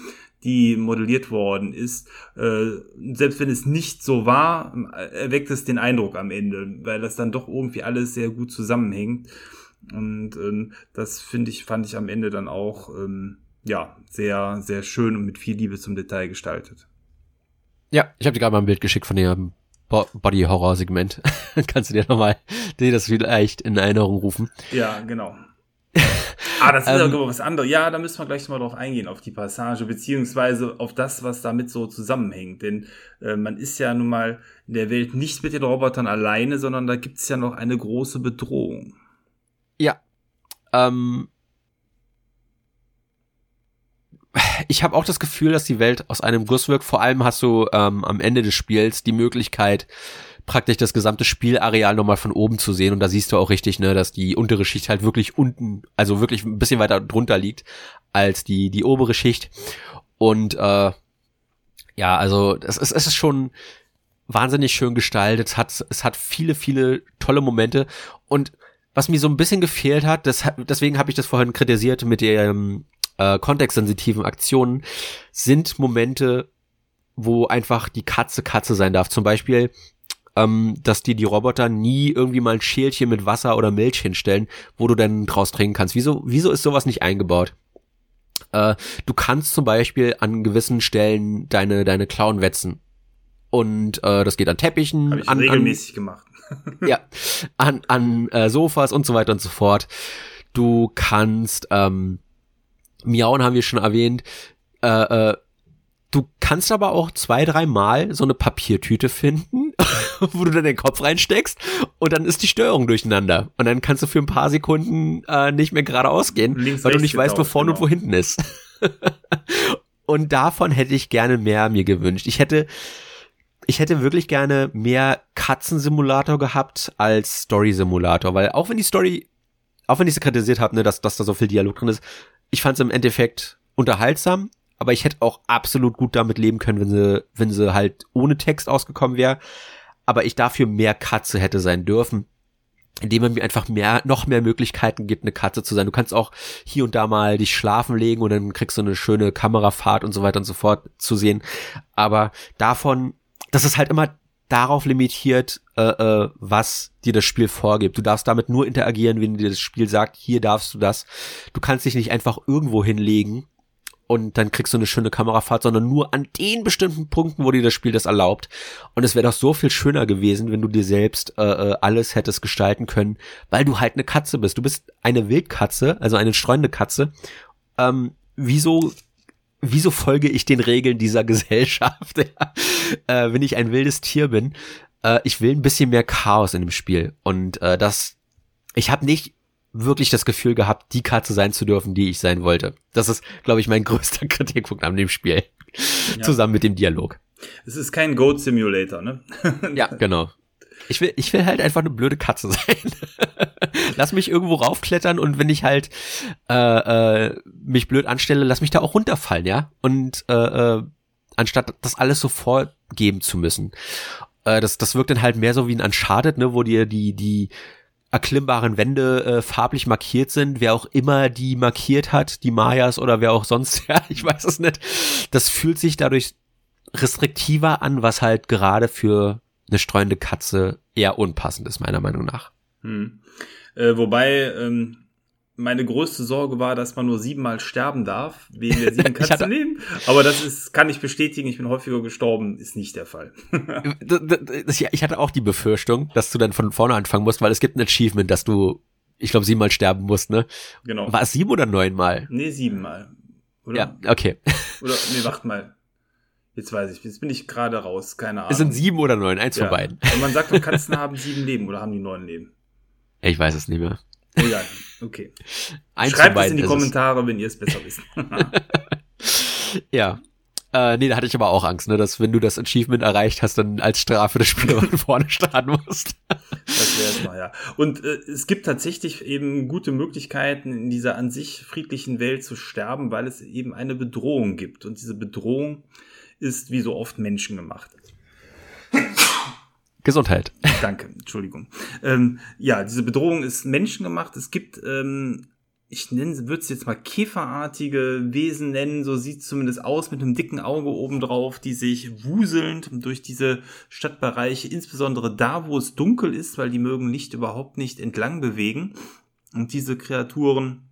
S2: die modelliert worden ist. Äh, selbst wenn es nicht so war, erweckt es den Eindruck am Ende, weil das dann doch irgendwie alles sehr gut zusammenhängt. Und ähm, das finde ich, fand ich am Ende dann auch ähm, ja sehr, sehr schön und mit viel Liebe zum Detail gestaltet.
S1: Ja, ich habe dir gerade mal ein Bild geschickt von dem Body Horror Segment. Kannst du dir nochmal dir das vielleicht in Erinnerung rufen?
S2: Ja, genau. ah, das ist ähm, aber was anderes. Ja, da müssen wir gleich mal drauf eingehen, auf die Passage, beziehungsweise auf das, was damit so zusammenhängt. Denn äh, man ist ja nun mal in der Welt nicht mit den Robotern alleine, sondern da gibt's ja noch eine große Bedrohung.
S1: Ja. Ähm, ich habe auch das Gefühl, dass die Welt aus einem Guss wirkt. Vor allem hast du ähm, am Ende des Spiels die Möglichkeit, praktisch das gesamte Spielareal nochmal von oben zu sehen. Und da siehst du auch richtig, ne, dass die untere Schicht halt wirklich unten, also wirklich ein bisschen weiter drunter liegt als die, die obere Schicht. Und äh, ja, also es, es, es ist schon wahnsinnig schön gestaltet. Es hat, es hat viele, viele tolle Momente. Und was mir so ein bisschen gefehlt hat, das, deswegen habe ich das vorhin kritisiert mit den äh, kontextsensitiven Aktionen, sind Momente, wo einfach die Katze Katze sein darf. Zum Beispiel ähm, dass dir die Roboter nie irgendwie mal ein Schälchen mit Wasser oder Milch hinstellen, wo du dann draus trinken kannst. Wieso, wieso ist sowas nicht eingebaut? Äh, du kannst zum Beispiel an gewissen Stellen deine, deine Klauen wetzen. Und äh, das geht an Teppichen.
S2: Hab ich
S1: an,
S2: regelmäßig an, gemacht.
S1: Ja, an, an äh, Sofas und so weiter und so fort. Du kannst, ähm, Miauen haben wir schon erwähnt, äh, äh, Du kannst aber auch zwei, dreimal so eine Papiertüte finden, wo du dann den Kopf reinsteckst und dann ist die Steuerung durcheinander. Und dann kannst du für ein paar Sekunden äh, nicht mehr geradeaus gehen, Links, weil du nicht weißt, wo vorne genau. und wo hinten ist. und davon hätte ich gerne mehr mir gewünscht. Ich hätte, ich hätte wirklich gerne mehr Katzensimulator gehabt als Story-Simulator, weil auch wenn die Story, auch wenn ich sie kritisiert habe, ne, dass, dass da so viel Dialog drin ist, ich fand es im Endeffekt unterhaltsam aber ich hätte auch absolut gut damit leben können, wenn sie, wenn sie halt ohne Text ausgekommen wäre. Aber ich dafür mehr Katze hätte sein dürfen indem man mir einfach mehr, noch mehr Möglichkeiten gibt, eine Katze zu sein. Du kannst auch hier und da mal dich schlafen legen und dann kriegst du eine schöne Kamerafahrt und so weiter und so fort zu sehen. Aber davon, das ist halt immer darauf limitiert, äh, äh, was dir das Spiel vorgibt. Du darfst damit nur interagieren, wenn dir das Spiel sagt, hier darfst du das. Du kannst dich nicht einfach irgendwo hinlegen und dann kriegst du eine schöne Kamerafahrt, sondern nur an den bestimmten Punkten, wo dir das Spiel das erlaubt. Und es wäre doch so viel schöner gewesen, wenn du dir selbst äh, äh, alles hättest gestalten können, weil du halt eine Katze bist. Du bist eine Wildkatze, also eine streunende Katze. Ähm, wieso wieso folge ich den Regeln dieser Gesellschaft, ja? äh, wenn ich ein wildes Tier bin? Äh, ich will ein bisschen mehr Chaos in dem Spiel. Und äh, das, ich habe nicht wirklich das Gefühl gehabt, die Katze sein zu dürfen, die ich sein wollte. Das ist, glaube ich, mein größter Kritikpunkt an dem Spiel. Ja. Zusammen mit dem Dialog.
S2: Es ist kein Goat Simulator, ne?
S1: ja, genau. Ich will, ich will halt einfach eine blöde Katze sein. lass mich irgendwo raufklettern und wenn ich halt äh, äh, mich blöd anstelle, lass mich da auch runterfallen, ja? Und äh, äh, anstatt das alles so vorgeben zu müssen. Äh, das, das wirkt dann halt mehr so wie ein Uncharted, ne, wo dir die, die erklimmbaren Wände äh, farblich markiert sind, wer auch immer die markiert hat, die Mayas oder wer auch sonst, ja, ich weiß es nicht. Das fühlt sich dadurch restriktiver an, was halt gerade für eine streunende Katze eher unpassend ist, meiner Meinung nach.
S2: Hm. Äh, wobei, ähm, meine größte Sorge war, dass man nur siebenmal sterben darf, wegen der sieben Katzen nehmen. Aber das ist, kann ich bestätigen, ich bin häufiger gestorben, ist nicht der Fall.
S1: ich hatte auch die Befürchtung, dass du dann von vorne anfangen musst, weil es gibt ein Achievement, dass du, ich glaube, siebenmal sterben musst, ne?
S2: Genau.
S1: War es sieben oder neunmal?
S2: Nee, siebenmal.
S1: Oder? Ja, okay.
S2: Oder, nee, wacht mal. Jetzt weiß ich, jetzt bin ich gerade raus, keine Ahnung.
S1: Es sind sieben oder neun, eins ja. von beiden.
S2: Und man sagt, Katzen haben sieben Leben oder haben die neun Leben?
S1: Ich weiß es nicht mehr.
S2: Egal, okay. Eins Schreibt es in die Kommentare, es. wenn ihr es besser wisst.
S1: ja. Äh, nee, da hatte ich aber auch Angst, ne, dass wenn du das Achievement erreicht hast, dann als Strafe das Spiel von vorne starten musst.
S2: Das wäre es mal, ja. Und äh, es gibt tatsächlich eben gute Möglichkeiten, in dieser an sich friedlichen Welt zu sterben, weil es eben eine Bedrohung gibt. Und diese Bedrohung ist wie so oft menschengemacht.
S1: Gesundheit.
S2: Danke, Entschuldigung. Ähm, ja, diese Bedrohung ist menschengemacht. Es gibt ähm, ich nenne, würde es jetzt mal käferartige Wesen nennen, so sieht zumindest aus, mit einem dicken Auge oben drauf, die sich wuselnd durch diese Stadtbereiche, insbesondere da, wo es dunkel ist, weil die mögen Licht überhaupt nicht entlang bewegen. Und diese Kreaturen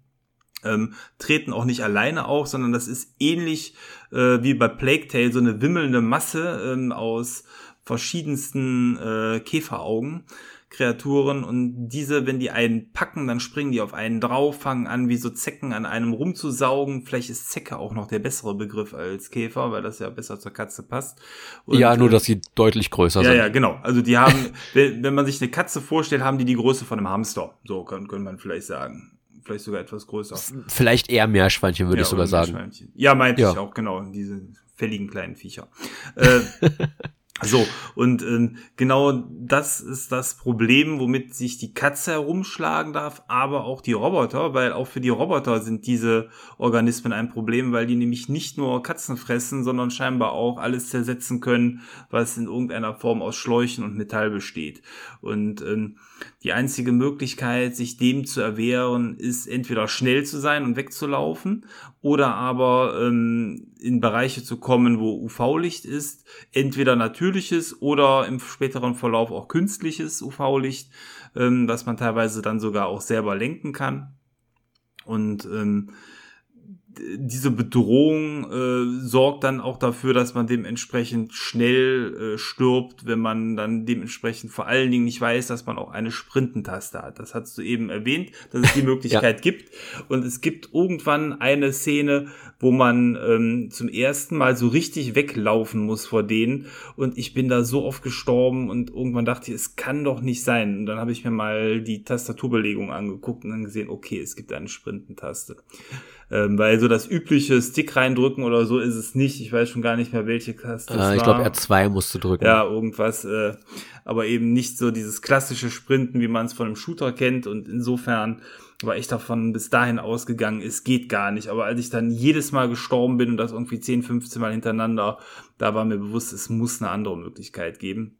S2: ähm, treten auch nicht alleine auf, sondern das ist ähnlich äh, wie bei Plague Tale, so eine wimmelnde Masse ähm, aus verschiedensten äh, Käferaugen. Kreaturen und diese, wenn die einen packen, dann springen die auf einen drauf, fangen an, wie so Zecken an einem rumzusaugen. Vielleicht ist Zecke auch noch der bessere Begriff als Käfer, weil das ja besser zur Katze passt.
S1: Und, ja, nur, äh, dass sie deutlich größer
S2: ja,
S1: sind.
S2: Ja, ja, genau. Also die haben, wenn, wenn man sich eine Katze vorstellt, haben die die Größe von einem Hamster. So kann, könnte man vielleicht sagen vielleicht sogar etwas größer.
S1: Vielleicht eher Meerschweinchen, würde ja, ich sogar sagen.
S2: Ja, meinte ja. ich auch, genau, diese fälligen kleinen Viecher. äh, So, und äh, genau das ist das Problem, womit sich die Katze herumschlagen darf, aber auch die Roboter, weil auch für die Roboter sind diese Organismen ein Problem, weil die nämlich nicht nur Katzen fressen, sondern scheinbar auch alles zersetzen können, was in irgendeiner Form aus Schläuchen und Metall besteht. Und ähm, die einzige Möglichkeit, sich dem zu erwehren, ist entweder schnell zu sein und wegzulaufen oder aber ähm, in Bereiche zu kommen, wo UV-Licht ist, entweder natürliches oder im späteren Verlauf auch künstliches UV-Licht, ähm, was man teilweise dann sogar auch selber lenken kann. Und ähm, diese Bedrohung äh, sorgt dann auch dafür, dass man dementsprechend schnell äh, stirbt, wenn man dann dementsprechend vor allen Dingen nicht weiß, dass man auch eine Sprintentaste hat. Das hast du eben erwähnt, dass es die Möglichkeit ja. gibt. Und es gibt irgendwann eine Szene, wo man ähm, zum ersten Mal so richtig weglaufen muss vor denen. Und ich bin da so oft gestorben und irgendwann dachte ich, es kann doch nicht sein. Und dann habe ich mir mal die Tastaturbelegung angeguckt und dann gesehen, okay, es gibt eine Sprintentaste. Ähm, weil so das übliche Stick reindrücken oder so ist es nicht. Ich weiß schon gar nicht mehr, welche Taste
S1: äh, Ich glaube, R2 musst du drücken.
S2: Ja, irgendwas. Äh, aber eben nicht so dieses klassische Sprinten, wie man es von einem Shooter kennt. Und insofern war ich davon bis dahin ausgegangen, es geht gar nicht. Aber als ich dann jedes Mal gestorben bin und das irgendwie 10, 15 Mal hintereinander, da war mir bewusst, es muss eine andere Möglichkeit geben.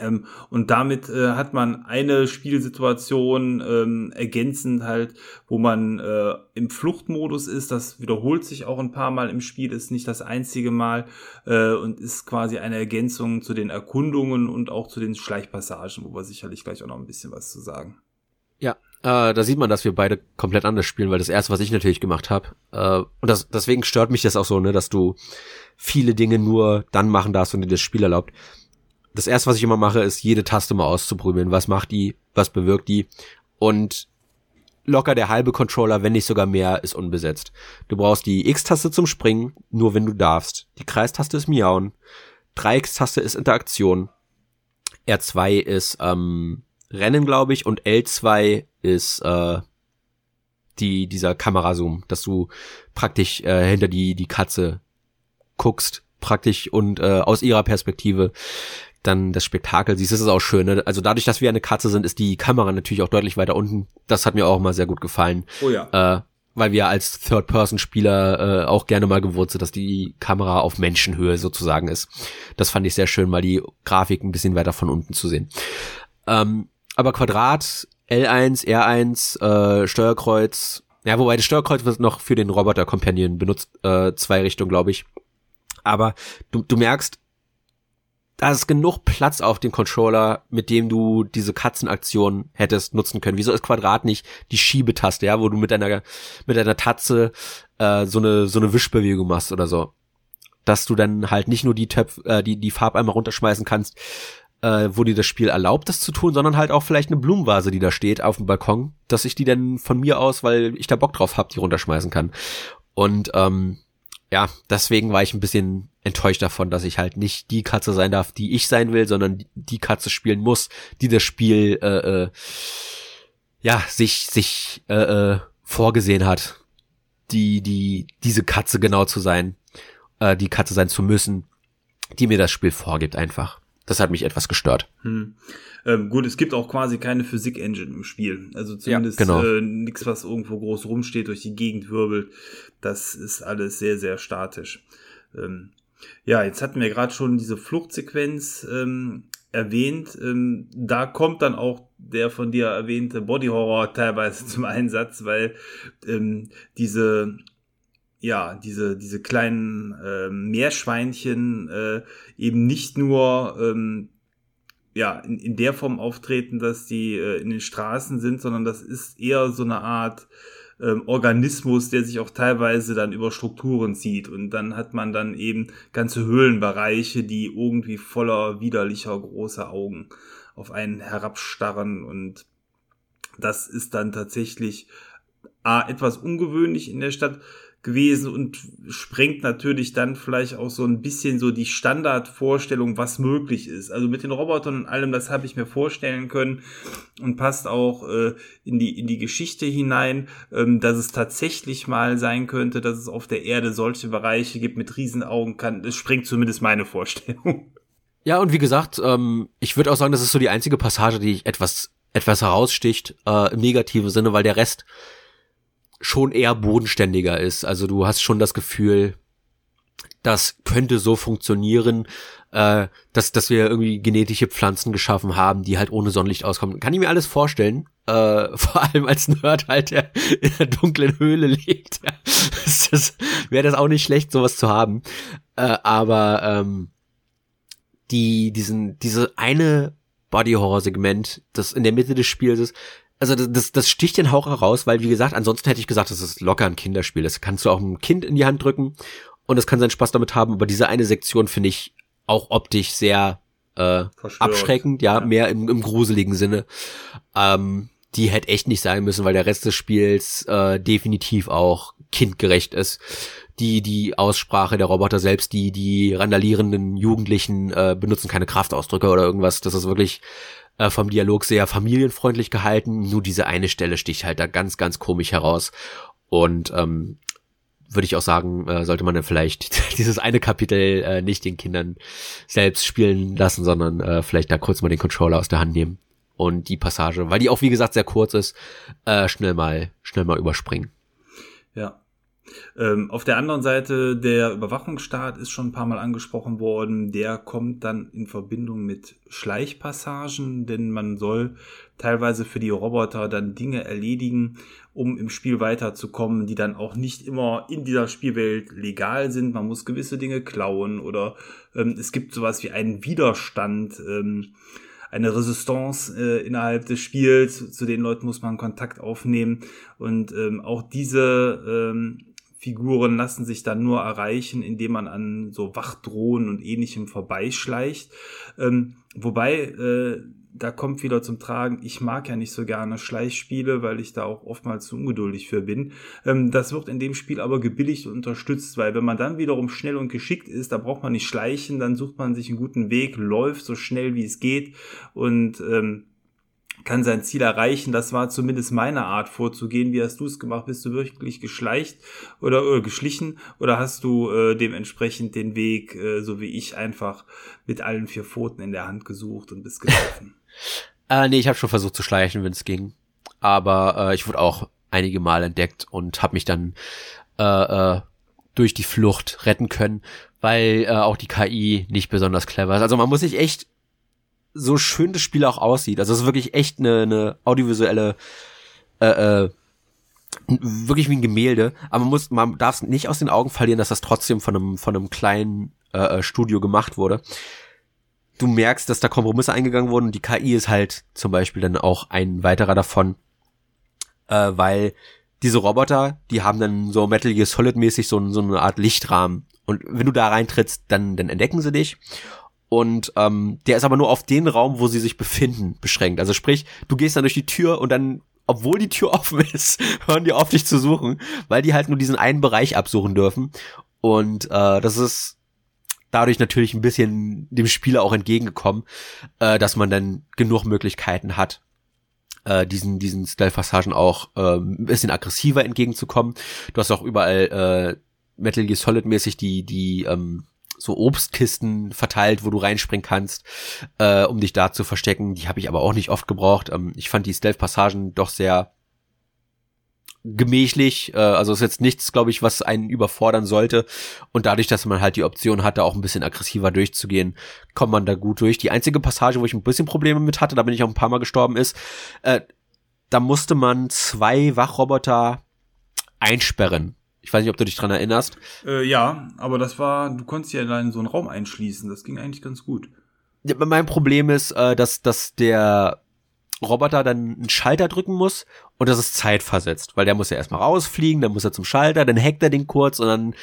S2: Ähm, und damit äh, hat man eine Spielsituation ähm, ergänzend halt, wo man äh, im Fluchtmodus ist. Das wiederholt sich auch ein paar Mal im Spiel, ist nicht das einzige Mal äh, und ist quasi eine Ergänzung zu den Erkundungen und auch zu den Schleichpassagen, wo wir sicherlich gleich auch noch ein bisschen was zu sagen.
S1: Ja, äh, da sieht man, dass wir beide komplett anders spielen, weil das erste, was ich natürlich gemacht habe, äh, und das, deswegen stört mich das auch so, ne, dass du viele Dinge nur dann machen darfst, wenn dir das Spiel erlaubt das erste, was ich immer mache, ist jede Taste mal auszuprobieren. Was macht die? Was bewirkt die? Und locker der halbe Controller, wenn nicht sogar mehr, ist unbesetzt. Du brauchst die X-Taste zum Springen, nur wenn du darfst. Die Kreistaste ist Miauen. Dreieckstaste ist Interaktion. R2 ist ähm, Rennen, glaube ich, und L2 ist äh, die dieser Kamerazoom, dass du praktisch äh, hinter die die Katze guckst, praktisch und äh, aus ihrer Perspektive dann das Spektakel siehst, das ist auch schön. Ne? Also dadurch, dass wir eine Katze sind, ist die Kamera natürlich auch deutlich weiter unten. Das hat mir auch mal sehr gut gefallen.
S2: Oh ja.
S1: Äh, weil wir als Third-Person-Spieler äh, auch gerne mal gewohnt sind, dass die Kamera auf Menschenhöhe sozusagen ist. Das fand ich sehr schön, mal die Grafik ein bisschen weiter von unten zu sehen. Ähm, aber Quadrat, L1, R1, äh, Steuerkreuz, ja, wobei das Steuerkreuz wird noch für den Roboter-Companion benutzt, äh, zwei Richtungen, glaube ich. Aber du, du merkst, da ist genug Platz auf dem Controller, mit dem du diese Katzenaktion hättest nutzen können. Wieso ist Quadrat nicht die Schiebetaste, ja, wo du mit deiner mit deiner Tatze äh, so eine so eine Wischbewegung machst oder so, dass du dann halt nicht nur die Töpf, äh, die die Farbeimer runterschmeißen kannst, äh, wo dir das Spiel erlaubt, das zu tun, sondern halt auch vielleicht eine Blumenvase, die da steht auf dem Balkon, dass ich die dann von mir aus, weil ich da Bock drauf hab, die runterschmeißen kann. Und ähm, ja, deswegen war ich ein bisschen enttäuscht davon, dass ich halt nicht die Katze sein darf, die ich sein will, sondern die Katze spielen muss, die das Spiel äh, äh, ja sich sich äh, äh, vorgesehen hat, die die diese Katze genau zu sein. äh, die Katze sein zu müssen, die mir das Spiel vorgibt einfach. Das hat mich etwas gestört.
S2: Hm. Ähm, gut, es gibt auch quasi keine Physik-Engine im Spiel. Also zumindest ja, genau. äh, nichts, was irgendwo groß rumsteht, durch die Gegend wirbelt. Das ist alles sehr, sehr statisch. Ähm, ja, jetzt hatten wir gerade schon diese Fluchtsequenz ähm, erwähnt. Ähm, da kommt dann auch der von dir erwähnte Body Horror teilweise zum Einsatz, weil ähm, diese ja, diese, diese kleinen äh, Meerschweinchen äh, eben nicht nur ähm, ja, in, in der Form auftreten, dass die äh, in den Straßen sind, sondern das ist eher so eine Art ähm, Organismus, der sich auch teilweise dann über Strukturen zieht. Und dann hat man dann eben ganze Höhlenbereiche, die irgendwie voller widerlicher großer Augen auf einen herabstarren. Und das ist dann tatsächlich A, etwas ungewöhnlich in der Stadt gewesen und sprengt natürlich dann vielleicht auch so ein bisschen so die Standardvorstellung, was möglich ist. Also mit den Robotern und allem, das habe ich mir vorstellen können und passt auch äh, in die in die Geschichte hinein, ähm, dass es tatsächlich mal sein könnte, dass es auf der Erde solche Bereiche gibt mit Riesenaugen kann. Das sprengt zumindest meine Vorstellung.
S1: Ja, und wie gesagt, ähm, ich würde auch sagen, das ist so die einzige Passage, die ich etwas etwas heraussticht äh, im negativen Sinne, weil der Rest schon eher bodenständiger ist. Also du hast schon das Gefühl, das könnte so funktionieren, äh, dass, dass wir irgendwie genetische Pflanzen geschaffen haben, die halt ohne Sonnenlicht auskommen. Kann ich mir alles vorstellen. Äh, vor allem als Nerd halt, der in der dunklen Höhle lebt. Wäre das auch nicht schlecht, sowas zu haben. Äh, aber ähm, die, diesen, diese eine Body-Horror-Segment, das in der Mitte des Spiels ist, also das, das sticht den Hauch heraus, weil wie gesagt, ansonsten hätte ich gesagt, das ist locker ein Kinderspiel. Das kannst du auch einem Kind in die Hand drücken und es kann seinen Spaß damit haben. Aber diese eine Sektion finde ich auch optisch sehr äh, abschreckend, ja, ja, mehr im, im gruseligen Sinne. Ähm, die hätte echt nicht sein müssen, weil der Rest des Spiels äh, definitiv auch kindgerecht ist. Die die Aussprache der Roboter selbst, die die randalierenden Jugendlichen äh, benutzen keine Kraftausdrücke oder irgendwas. Das ist wirklich äh, vom Dialog sehr familienfreundlich gehalten. Nur diese eine Stelle sticht halt da ganz, ganz komisch heraus. Und ähm, würde ich auch sagen, äh, sollte man dann vielleicht dieses eine Kapitel äh, nicht den Kindern selbst spielen lassen, sondern äh, vielleicht da kurz mal den Controller aus der Hand nehmen und die Passage, weil die auch wie gesagt sehr kurz ist, äh, schnell mal schnell mal überspringen.
S2: Ähm, auf der anderen Seite, der Überwachungsstaat ist schon ein paar Mal angesprochen worden. Der kommt dann in Verbindung mit Schleichpassagen, denn man soll teilweise für die Roboter dann Dinge erledigen, um im Spiel weiterzukommen, die dann auch nicht immer in dieser Spielwelt legal sind. Man muss gewisse Dinge klauen oder ähm, es gibt sowas wie einen Widerstand. Ähm, eine Resistance äh, innerhalb des Spiels. Zu den Leuten muss man Kontakt aufnehmen. Und ähm, auch diese ähm, Figuren lassen sich dann nur erreichen, indem man an so Wachdrohnen und ähnlichem vorbeischleicht. Ähm, wobei, äh, da kommt wieder zum Tragen, ich mag ja nicht so gerne Schleichspiele, weil ich da auch oftmals zu ungeduldig für bin. Ähm, das wird in dem Spiel aber gebilligt und unterstützt, weil wenn man dann wiederum schnell und geschickt ist, da braucht man nicht schleichen, dann sucht man sich einen guten Weg, läuft so schnell wie es geht und ähm, kann sein Ziel erreichen. Das war zumindest meine Art vorzugehen. Wie hast du es gemacht? Bist du wirklich geschleicht oder äh, geschlichen oder hast du äh, dementsprechend den Weg, äh, so wie ich, einfach mit allen vier Pfoten in der Hand gesucht und bist gelaufen?
S1: äh, nee, ich habe schon versucht zu schleichen, wenn es ging. Aber äh, ich wurde auch einige Mal entdeckt und habe mich dann äh, äh, durch die Flucht retten können, weil äh, auch die KI nicht besonders clever ist. Also man muss sich echt so schön das Spiel auch aussieht. Also es ist wirklich echt eine, eine audiovisuelle, äh, äh, wirklich wie ein Gemälde. Aber man muss, man darf es nicht aus den Augen verlieren, dass das trotzdem von einem, von einem kleinen äh, äh, Studio gemacht wurde. Du merkst, dass da Kompromisse eingegangen wurden die KI ist halt zum Beispiel dann auch ein weiterer davon, äh, weil diese Roboter, die haben dann so Metal Gear Solid mäßig so, so eine Art Lichtrahmen. Und wenn du da reintrittst, dann, dann entdecken sie dich. Und ähm, der ist aber nur auf den Raum, wo sie sich befinden, beschränkt. Also sprich, du gehst dann durch die Tür und dann, obwohl die Tür offen ist, hören die auf dich zu suchen, weil die halt nur diesen einen Bereich absuchen dürfen. Und äh, das ist dadurch natürlich ein bisschen dem Spieler auch entgegengekommen, äh, dass man dann genug Möglichkeiten hat, äh, diesen diesen Style-Passagen auch äh, ein bisschen aggressiver entgegenzukommen. Du hast auch überall äh, Metal Gear Solid mäßig die, die, ähm, so Obstkisten verteilt, wo du reinspringen kannst, äh, um dich da zu verstecken. Die habe ich aber auch nicht oft gebraucht. Ähm, ich fand die Stealth-Passagen doch sehr gemächlich. Äh, also ist jetzt nichts, glaube ich, was einen überfordern sollte. Und dadurch, dass man halt die Option hatte, auch ein bisschen aggressiver durchzugehen, kommt man da gut durch. Die einzige Passage, wo ich ein bisschen Probleme mit hatte, da bin ich auch ein paar Mal gestorben, ist, äh, da musste man zwei Wachroboter einsperren. Ich weiß nicht, ob du dich dran erinnerst.
S2: Äh, ja, aber das war, du konntest ja da in so einen Raum einschließen. Das ging eigentlich ganz gut.
S1: Ja, mein Problem ist, äh, dass, dass der Roboter dann einen Schalter drücken muss und das ist zeitversetzt, weil der muss ja erstmal rausfliegen, dann muss er zum Schalter, dann hackt er den kurz und dann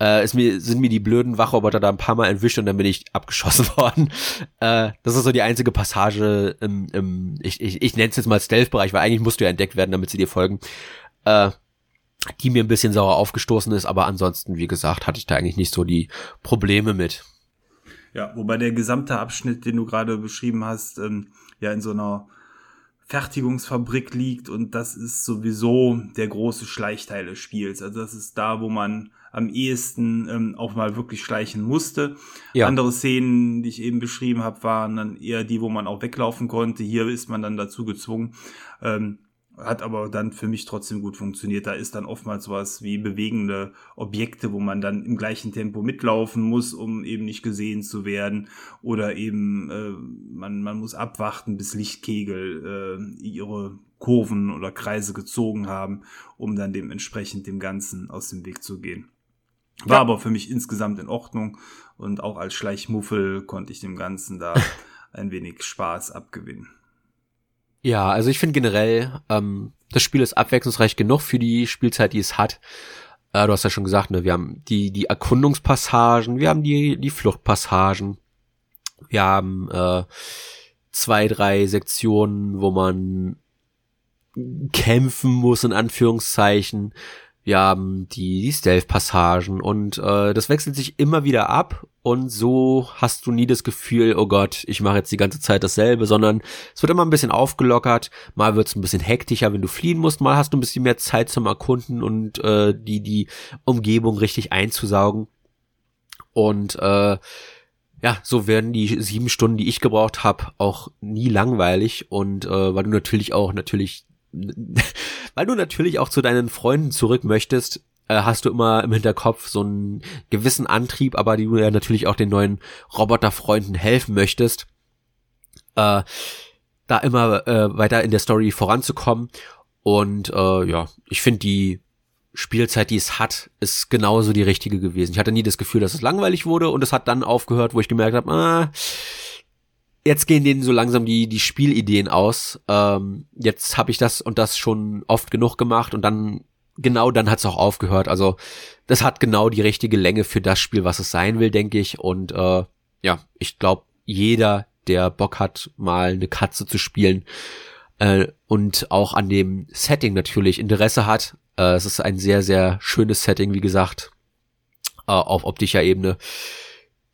S1: äh, ist mir, sind mir die blöden Wachroboter da ein paar Mal entwischt und dann bin ich abgeschossen worden. Äh, das ist so die einzige Passage im, im ich, ich, ich nenne es jetzt mal Stealth-Bereich, weil eigentlich musst du ja entdeckt werden, damit sie dir folgen. Äh, die mir ein bisschen sauer aufgestoßen ist, aber ansonsten, wie gesagt, hatte ich da eigentlich nicht so die Probleme mit.
S2: Ja, wobei der gesamte Abschnitt, den du gerade beschrieben hast, ähm, ja in so einer Fertigungsfabrik liegt und das ist sowieso der große Schleichteil des Spiels. Also das ist da, wo man am ehesten ähm, auch mal wirklich schleichen musste. Ja. Andere Szenen, die ich eben beschrieben habe, waren dann eher die, wo man auch weglaufen konnte. Hier ist man dann dazu gezwungen. Ähm, hat aber dann für mich trotzdem gut funktioniert. Da ist dann oftmals sowas wie bewegende Objekte, wo man dann im gleichen Tempo mitlaufen muss, um eben nicht gesehen zu werden. Oder eben äh, man, man muss abwarten, bis Lichtkegel äh, ihre Kurven oder Kreise gezogen haben, um dann dementsprechend dem Ganzen aus dem Weg zu gehen. War ja. aber für mich insgesamt in Ordnung und auch als Schleichmuffel konnte ich dem Ganzen da ein wenig Spaß abgewinnen.
S1: Ja, also ich finde generell, ähm, das Spiel ist abwechslungsreich genug für die Spielzeit, die es hat. Äh, du hast ja schon gesagt, ne, wir haben die, die Erkundungspassagen, wir haben die, die Fluchtpassagen, wir haben äh, zwei, drei Sektionen, wo man kämpfen muss, in Anführungszeichen wir haben die, die Stealth-Passagen und äh, das wechselt sich immer wieder ab und so hast du nie das Gefühl, oh Gott, ich mache jetzt die ganze Zeit dasselbe, sondern es wird immer ein bisschen aufgelockert, mal wird es ein bisschen hektischer, wenn du fliehen musst, mal hast du ein bisschen mehr Zeit zum Erkunden und äh, die, die Umgebung richtig einzusaugen. Und äh, ja, so werden die sieben Stunden, die ich gebraucht habe, auch nie langweilig und äh, weil du natürlich auch natürlich weil du natürlich auch zu deinen Freunden zurück möchtest, äh, hast du immer im Hinterkopf so einen gewissen Antrieb, aber die du ja natürlich auch den neuen Roboterfreunden helfen möchtest, äh, da immer äh, weiter in der Story voranzukommen. Und äh, ja, ich finde die Spielzeit, die es hat, ist genauso die richtige gewesen. Ich hatte nie das Gefühl, dass es langweilig wurde und es hat dann aufgehört, wo ich gemerkt habe, ah, jetzt gehen denen so langsam die, die Spielideen aus. Ähm, jetzt habe ich das und das schon oft genug gemacht und dann, genau dann hat's auch aufgehört. Also das hat genau die richtige Länge für das Spiel, was es sein will, denke ich. Und äh, ja, ich glaube, jeder, der Bock hat, mal eine Katze zu spielen äh, und auch an dem Setting natürlich Interesse hat. Äh, es ist ein sehr, sehr schönes Setting, wie gesagt, äh, auf optischer Ebene.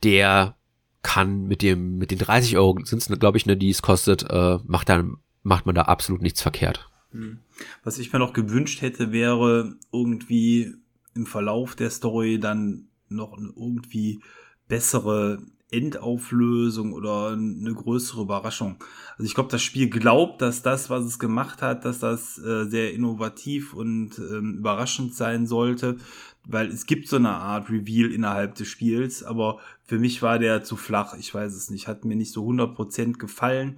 S1: Der kann mit dem, mit den 30 Euro sind es, glaube ich, ne, die es kostet, äh, macht dann, macht man da absolut nichts verkehrt. Hm.
S2: Was ich mir noch gewünscht hätte, wäre irgendwie im Verlauf der Story dann noch eine irgendwie bessere Endauflösung oder eine größere Überraschung. Also ich glaube, das Spiel glaubt, dass das, was es gemacht hat, dass das äh, sehr innovativ und ähm, überraschend sein sollte weil es gibt so eine Art Reveal innerhalb des Spiels, aber für mich war der zu flach. Ich weiß es nicht, hat mir nicht so 100% gefallen,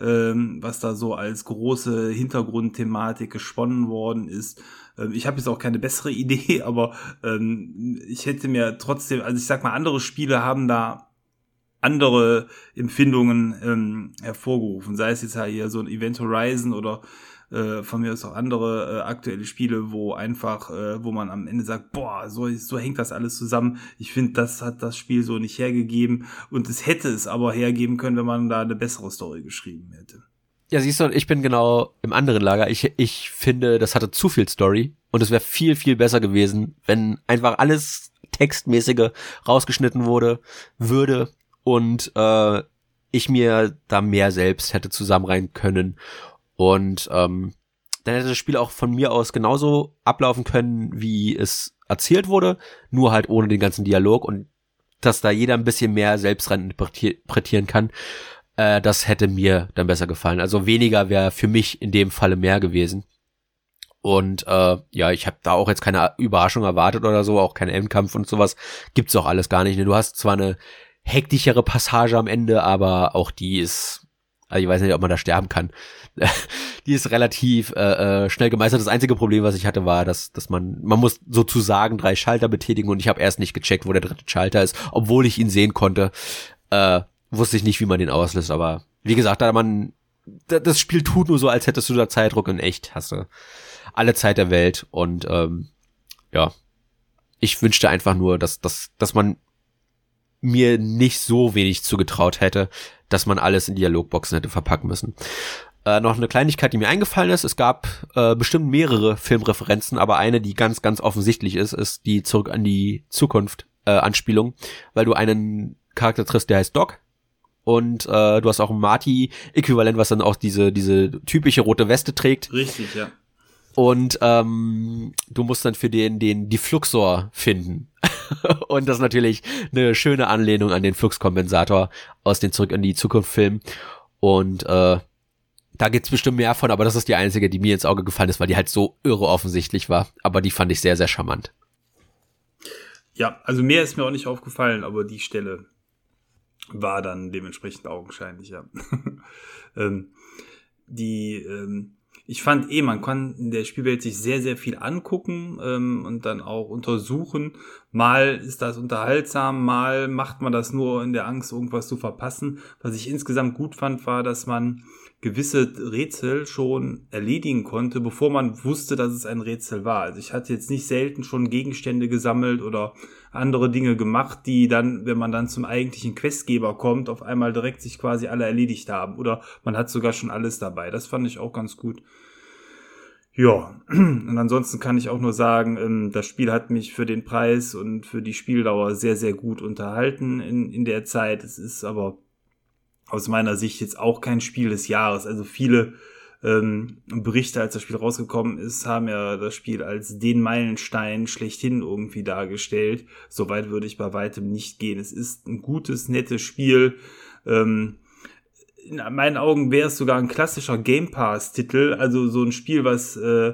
S2: ähm, was da so als große Hintergrundthematik gesponnen worden ist. Ähm, ich habe jetzt auch keine bessere Idee, aber ähm, ich hätte mir trotzdem, also ich sag mal, andere Spiele haben da andere Empfindungen ähm, hervorgerufen, sei es jetzt halt hier so ein Event Horizon oder äh, von mir aus auch andere äh, aktuelle Spiele, wo einfach, äh, wo man am Ende sagt, boah, so, so hängt das alles zusammen. Ich finde, das hat das Spiel so nicht hergegeben und es hätte es aber hergeben können, wenn man da eine bessere Story geschrieben hätte.
S1: Ja, siehst du, ich bin genau im anderen Lager. Ich, ich finde, das hatte zu viel Story und es wäre viel, viel besser gewesen, wenn einfach alles Textmäßige rausgeschnitten wurde, würde und äh, ich mir da mehr selbst hätte zusammenreihen können und ähm, dann hätte das Spiel auch von mir aus genauso ablaufen können, wie es erzählt wurde, nur halt ohne den ganzen Dialog und dass da jeder ein bisschen mehr selbst rein kann, äh, das hätte mir dann besser gefallen. Also weniger wäre für mich in dem Falle mehr gewesen. Und äh, ja, ich habe da auch jetzt keine Überraschung erwartet oder so, auch kein Endkampf und sowas. Gibt's auch alles gar nicht. Ne? Du hast zwar eine hektischere Passage am Ende, aber auch die ist, also ich weiß nicht, ob man da sterben kann. die ist relativ äh, äh, schnell gemeistert. Das einzige Problem, was ich hatte, war, dass, dass man, man muss sozusagen drei Schalter betätigen und ich habe erst nicht gecheckt, wo der dritte Schalter ist, obwohl ich ihn sehen konnte. Äh, wusste ich nicht, wie man den auslöst, aber wie gesagt, da man, das Spiel tut nur so, als hättest du da Zeitdruck in echt, hast du alle Zeit der Welt und ähm, ja, ich wünschte einfach nur, dass, dass, dass man mir nicht so wenig zugetraut hätte, dass man alles in Dialogboxen hätte verpacken müssen. Äh, noch eine Kleinigkeit, die mir eingefallen ist. Es gab äh, bestimmt mehrere Filmreferenzen, aber eine, die ganz, ganz offensichtlich ist, ist die Zurück an die Zukunft äh, Anspielung, weil du einen Charakter triffst, der heißt Doc. Und äh, du hast auch ein Marty-Äquivalent, was dann auch diese, diese typische rote Weste trägt.
S2: Richtig, ja.
S1: Und ähm, du musst dann für den den die Fluxor finden. und das ist natürlich eine schöne Anlehnung an den Fluxkompensator aus den Zurück in die Zukunft Film. Und äh, da gibt's bestimmt mehr von, aber das ist die einzige, die mir ins Auge gefallen ist, weil die halt so irre offensichtlich war. Aber die fand ich sehr, sehr charmant.
S2: Ja, also mehr ist mir auch nicht aufgefallen, aber die Stelle war dann dementsprechend augenscheinlich, ja. ähm, die ähm, ich fand eh, man kann in der Spielwelt sich sehr, sehr viel angucken ähm, und dann auch untersuchen. Mal ist das unterhaltsam, mal macht man das nur in der Angst, irgendwas zu verpassen. Was ich insgesamt gut fand, war, dass man gewisse Rätsel schon erledigen konnte, bevor man wusste, dass es ein Rätsel war. Also ich hatte jetzt nicht selten schon Gegenstände gesammelt oder andere Dinge gemacht, die dann, wenn man dann zum eigentlichen Questgeber kommt, auf einmal direkt sich quasi alle erledigt haben. Oder man hat sogar schon alles dabei. Das fand ich auch ganz gut. Ja, und ansonsten kann ich auch nur sagen, ähm, das Spiel hat mich für den Preis und für die Spieldauer sehr, sehr gut unterhalten in, in der Zeit. Es ist aber aus meiner Sicht jetzt auch kein Spiel des Jahres. Also viele ähm, Berichte, als das Spiel rausgekommen ist, haben ja das Spiel als den Meilenstein schlechthin irgendwie dargestellt. Soweit würde ich bei weitem nicht gehen. Es ist ein gutes, nettes Spiel. Ähm, in meinen Augen wäre es sogar ein klassischer Game Pass-Titel, also so ein Spiel, was äh,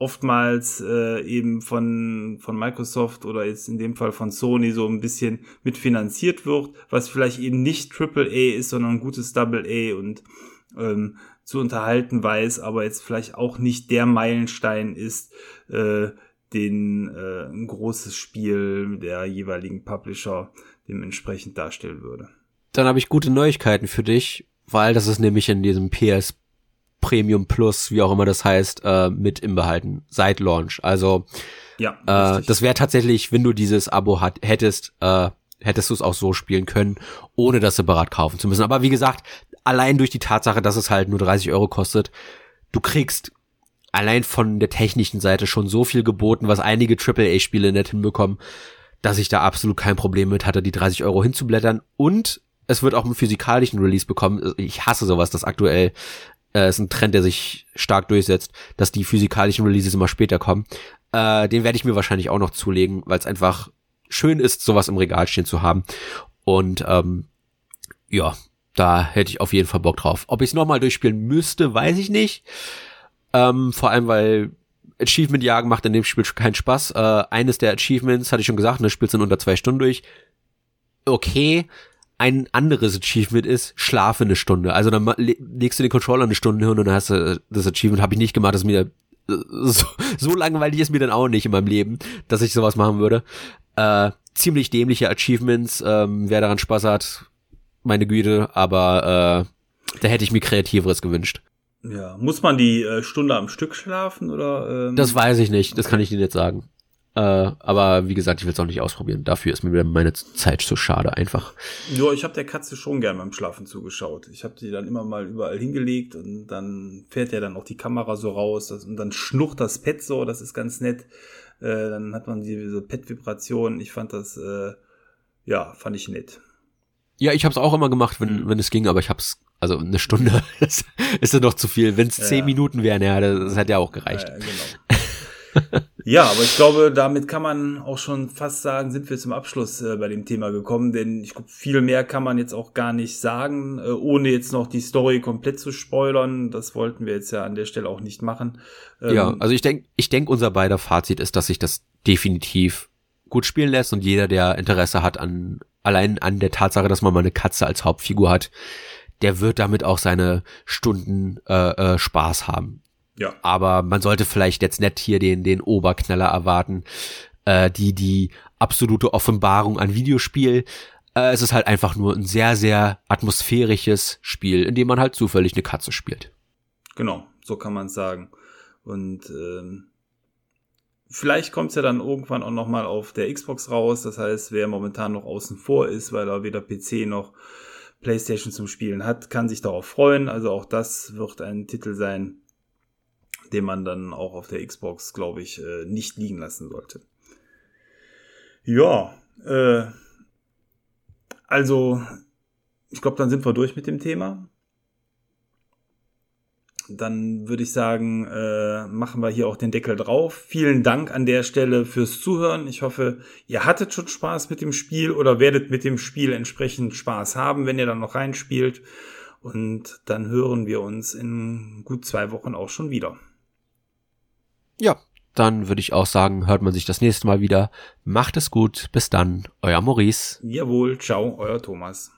S2: oftmals äh, eben von, von Microsoft oder jetzt in dem Fall von Sony so ein bisschen mitfinanziert wird, was vielleicht eben nicht AAA ist, sondern ein gutes Double A und ähm, zu unterhalten weiß, aber jetzt vielleicht auch nicht der Meilenstein ist, äh, den äh, ein großes Spiel der jeweiligen Publisher dementsprechend darstellen würde.
S1: Dann habe ich gute Neuigkeiten für dich, weil das ist nämlich in diesem PS Premium Plus, wie auch immer das heißt, äh, mit im Behalten seit Launch. Also ja, äh, das wäre tatsächlich, wenn du dieses Abo hat, hättest, äh, hättest du es auch so spielen können, ohne das separat kaufen zu müssen. Aber wie gesagt, allein durch die Tatsache, dass es halt nur 30 Euro kostet, du kriegst allein von der technischen Seite schon so viel geboten, was einige AAA-Spiele nicht hinbekommen, dass ich da absolut kein Problem mit hatte, die 30 Euro hinzublättern. Und es wird auch einen physikalischen Release bekommen. Ich hasse sowas, dass aktuell äh, ist ein Trend, der sich stark durchsetzt, dass die physikalischen Releases immer später kommen. Äh, den werde ich mir wahrscheinlich auch noch zulegen, weil es einfach schön ist, sowas im Regal stehen zu haben. Und ähm, ja, da hätte ich auf jeden Fall Bock drauf. Ob ich es nochmal durchspielen müsste, weiß ich nicht. Ähm, vor allem, weil Achievement jagen macht in dem Spiel keinen Spaß. Äh, eines der Achievements, hatte ich schon gesagt, ne, spielst in unter zwei Stunden durch. Okay, ein anderes Achievement ist, schlafe eine Stunde. Also dann legst du den Controller eine Stunde hin und dann hast du das Achievement, habe ich nicht gemacht, das ist mir äh, so, so langweilig ist mir dann auch nicht in meinem Leben, dass ich sowas machen würde. Äh, ziemlich dämliche Achievements, ähm, wer daran Spaß hat, meine Güte, aber äh, da hätte ich mir kreativeres gewünscht.
S2: Ja, muss man die äh, Stunde am Stück schlafen oder?
S1: Ähm? Das weiß ich nicht, das kann ich dir nicht sagen. Äh, aber wie gesagt, ich will es auch nicht ausprobieren. Dafür ist mir meine Zeit zu schade einfach.
S2: Ja, ich habe der Katze schon gern beim Schlafen zugeschaut. Ich habe die dann immer mal überall hingelegt und dann fährt ja dann auch die Kamera so raus und dann schnurrt das Pet so, das ist ganz nett. Äh, dann hat man diese Pet-Vibration. Ich fand das, äh, ja, fand ich nett.
S1: Ja, ich habe es auch immer gemacht, wenn, mhm. wenn es ging, aber ich habe es, also eine Stunde ist, ja noch zu viel. Wenn es zehn ja. Minuten wären, ja, das, das hat ja auch gereicht. Ja, genau.
S2: ja, aber ich glaube, damit kann man auch schon fast sagen, sind wir zum Abschluss äh, bei dem Thema gekommen, denn ich glaube, viel mehr kann man jetzt auch gar nicht sagen, äh, ohne jetzt noch die Story komplett zu spoilern. Das wollten wir jetzt ja an der Stelle auch nicht machen.
S1: Ähm, ja, also ich denke, ich denke, unser beider Fazit ist, dass sich das definitiv gut spielen lässt und jeder, der Interesse hat an allein an der Tatsache, dass man mal eine Katze als Hauptfigur hat, der wird damit auch seine Stunden äh, äh, Spaß haben.
S2: Ja.
S1: Aber man sollte vielleicht jetzt nicht hier den, den Oberknaller erwarten, äh, die, die absolute Offenbarung an Videospiel. Äh, es ist halt einfach nur ein sehr, sehr atmosphärisches Spiel, in dem man halt zufällig eine Katze spielt.
S2: Genau, so kann man sagen. Und ähm, vielleicht kommt es ja dann irgendwann auch nochmal auf der Xbox raus. Das heißt, wer momentan noch außen vor ist, weil er weder PC noch PlayStation zum Spielen hat, kann sich darauf freuen. Also auch das wird ein Titel sein, den man dann auch auf der Xbox, glaube ich, äh, nicht liegen lassen sollte. Ja, äh, also ich glaube, dann sind wir durch mit dem Thema. Dann würde ich sagen, äh, machen wir hier auch den Deckel drauf. Vielen Dank an der Stelle fürs Zuhören. Ich hoffe, ihr hattet schon Spaß mit dem Spiel oder werdet mit dem Spiel entsprechend Spaß haben, wenn ihr dann noch reinspielt. Und dann hören wir uns in gut zwei Wochen auch schon wieder.
S1: Ja, dann würde ich auch sagen, hört man sich das nächste Mal wieder. Macht es gut. Bis dann, euer Maurice.
S2: Jawohl, ciao, euer Thomas.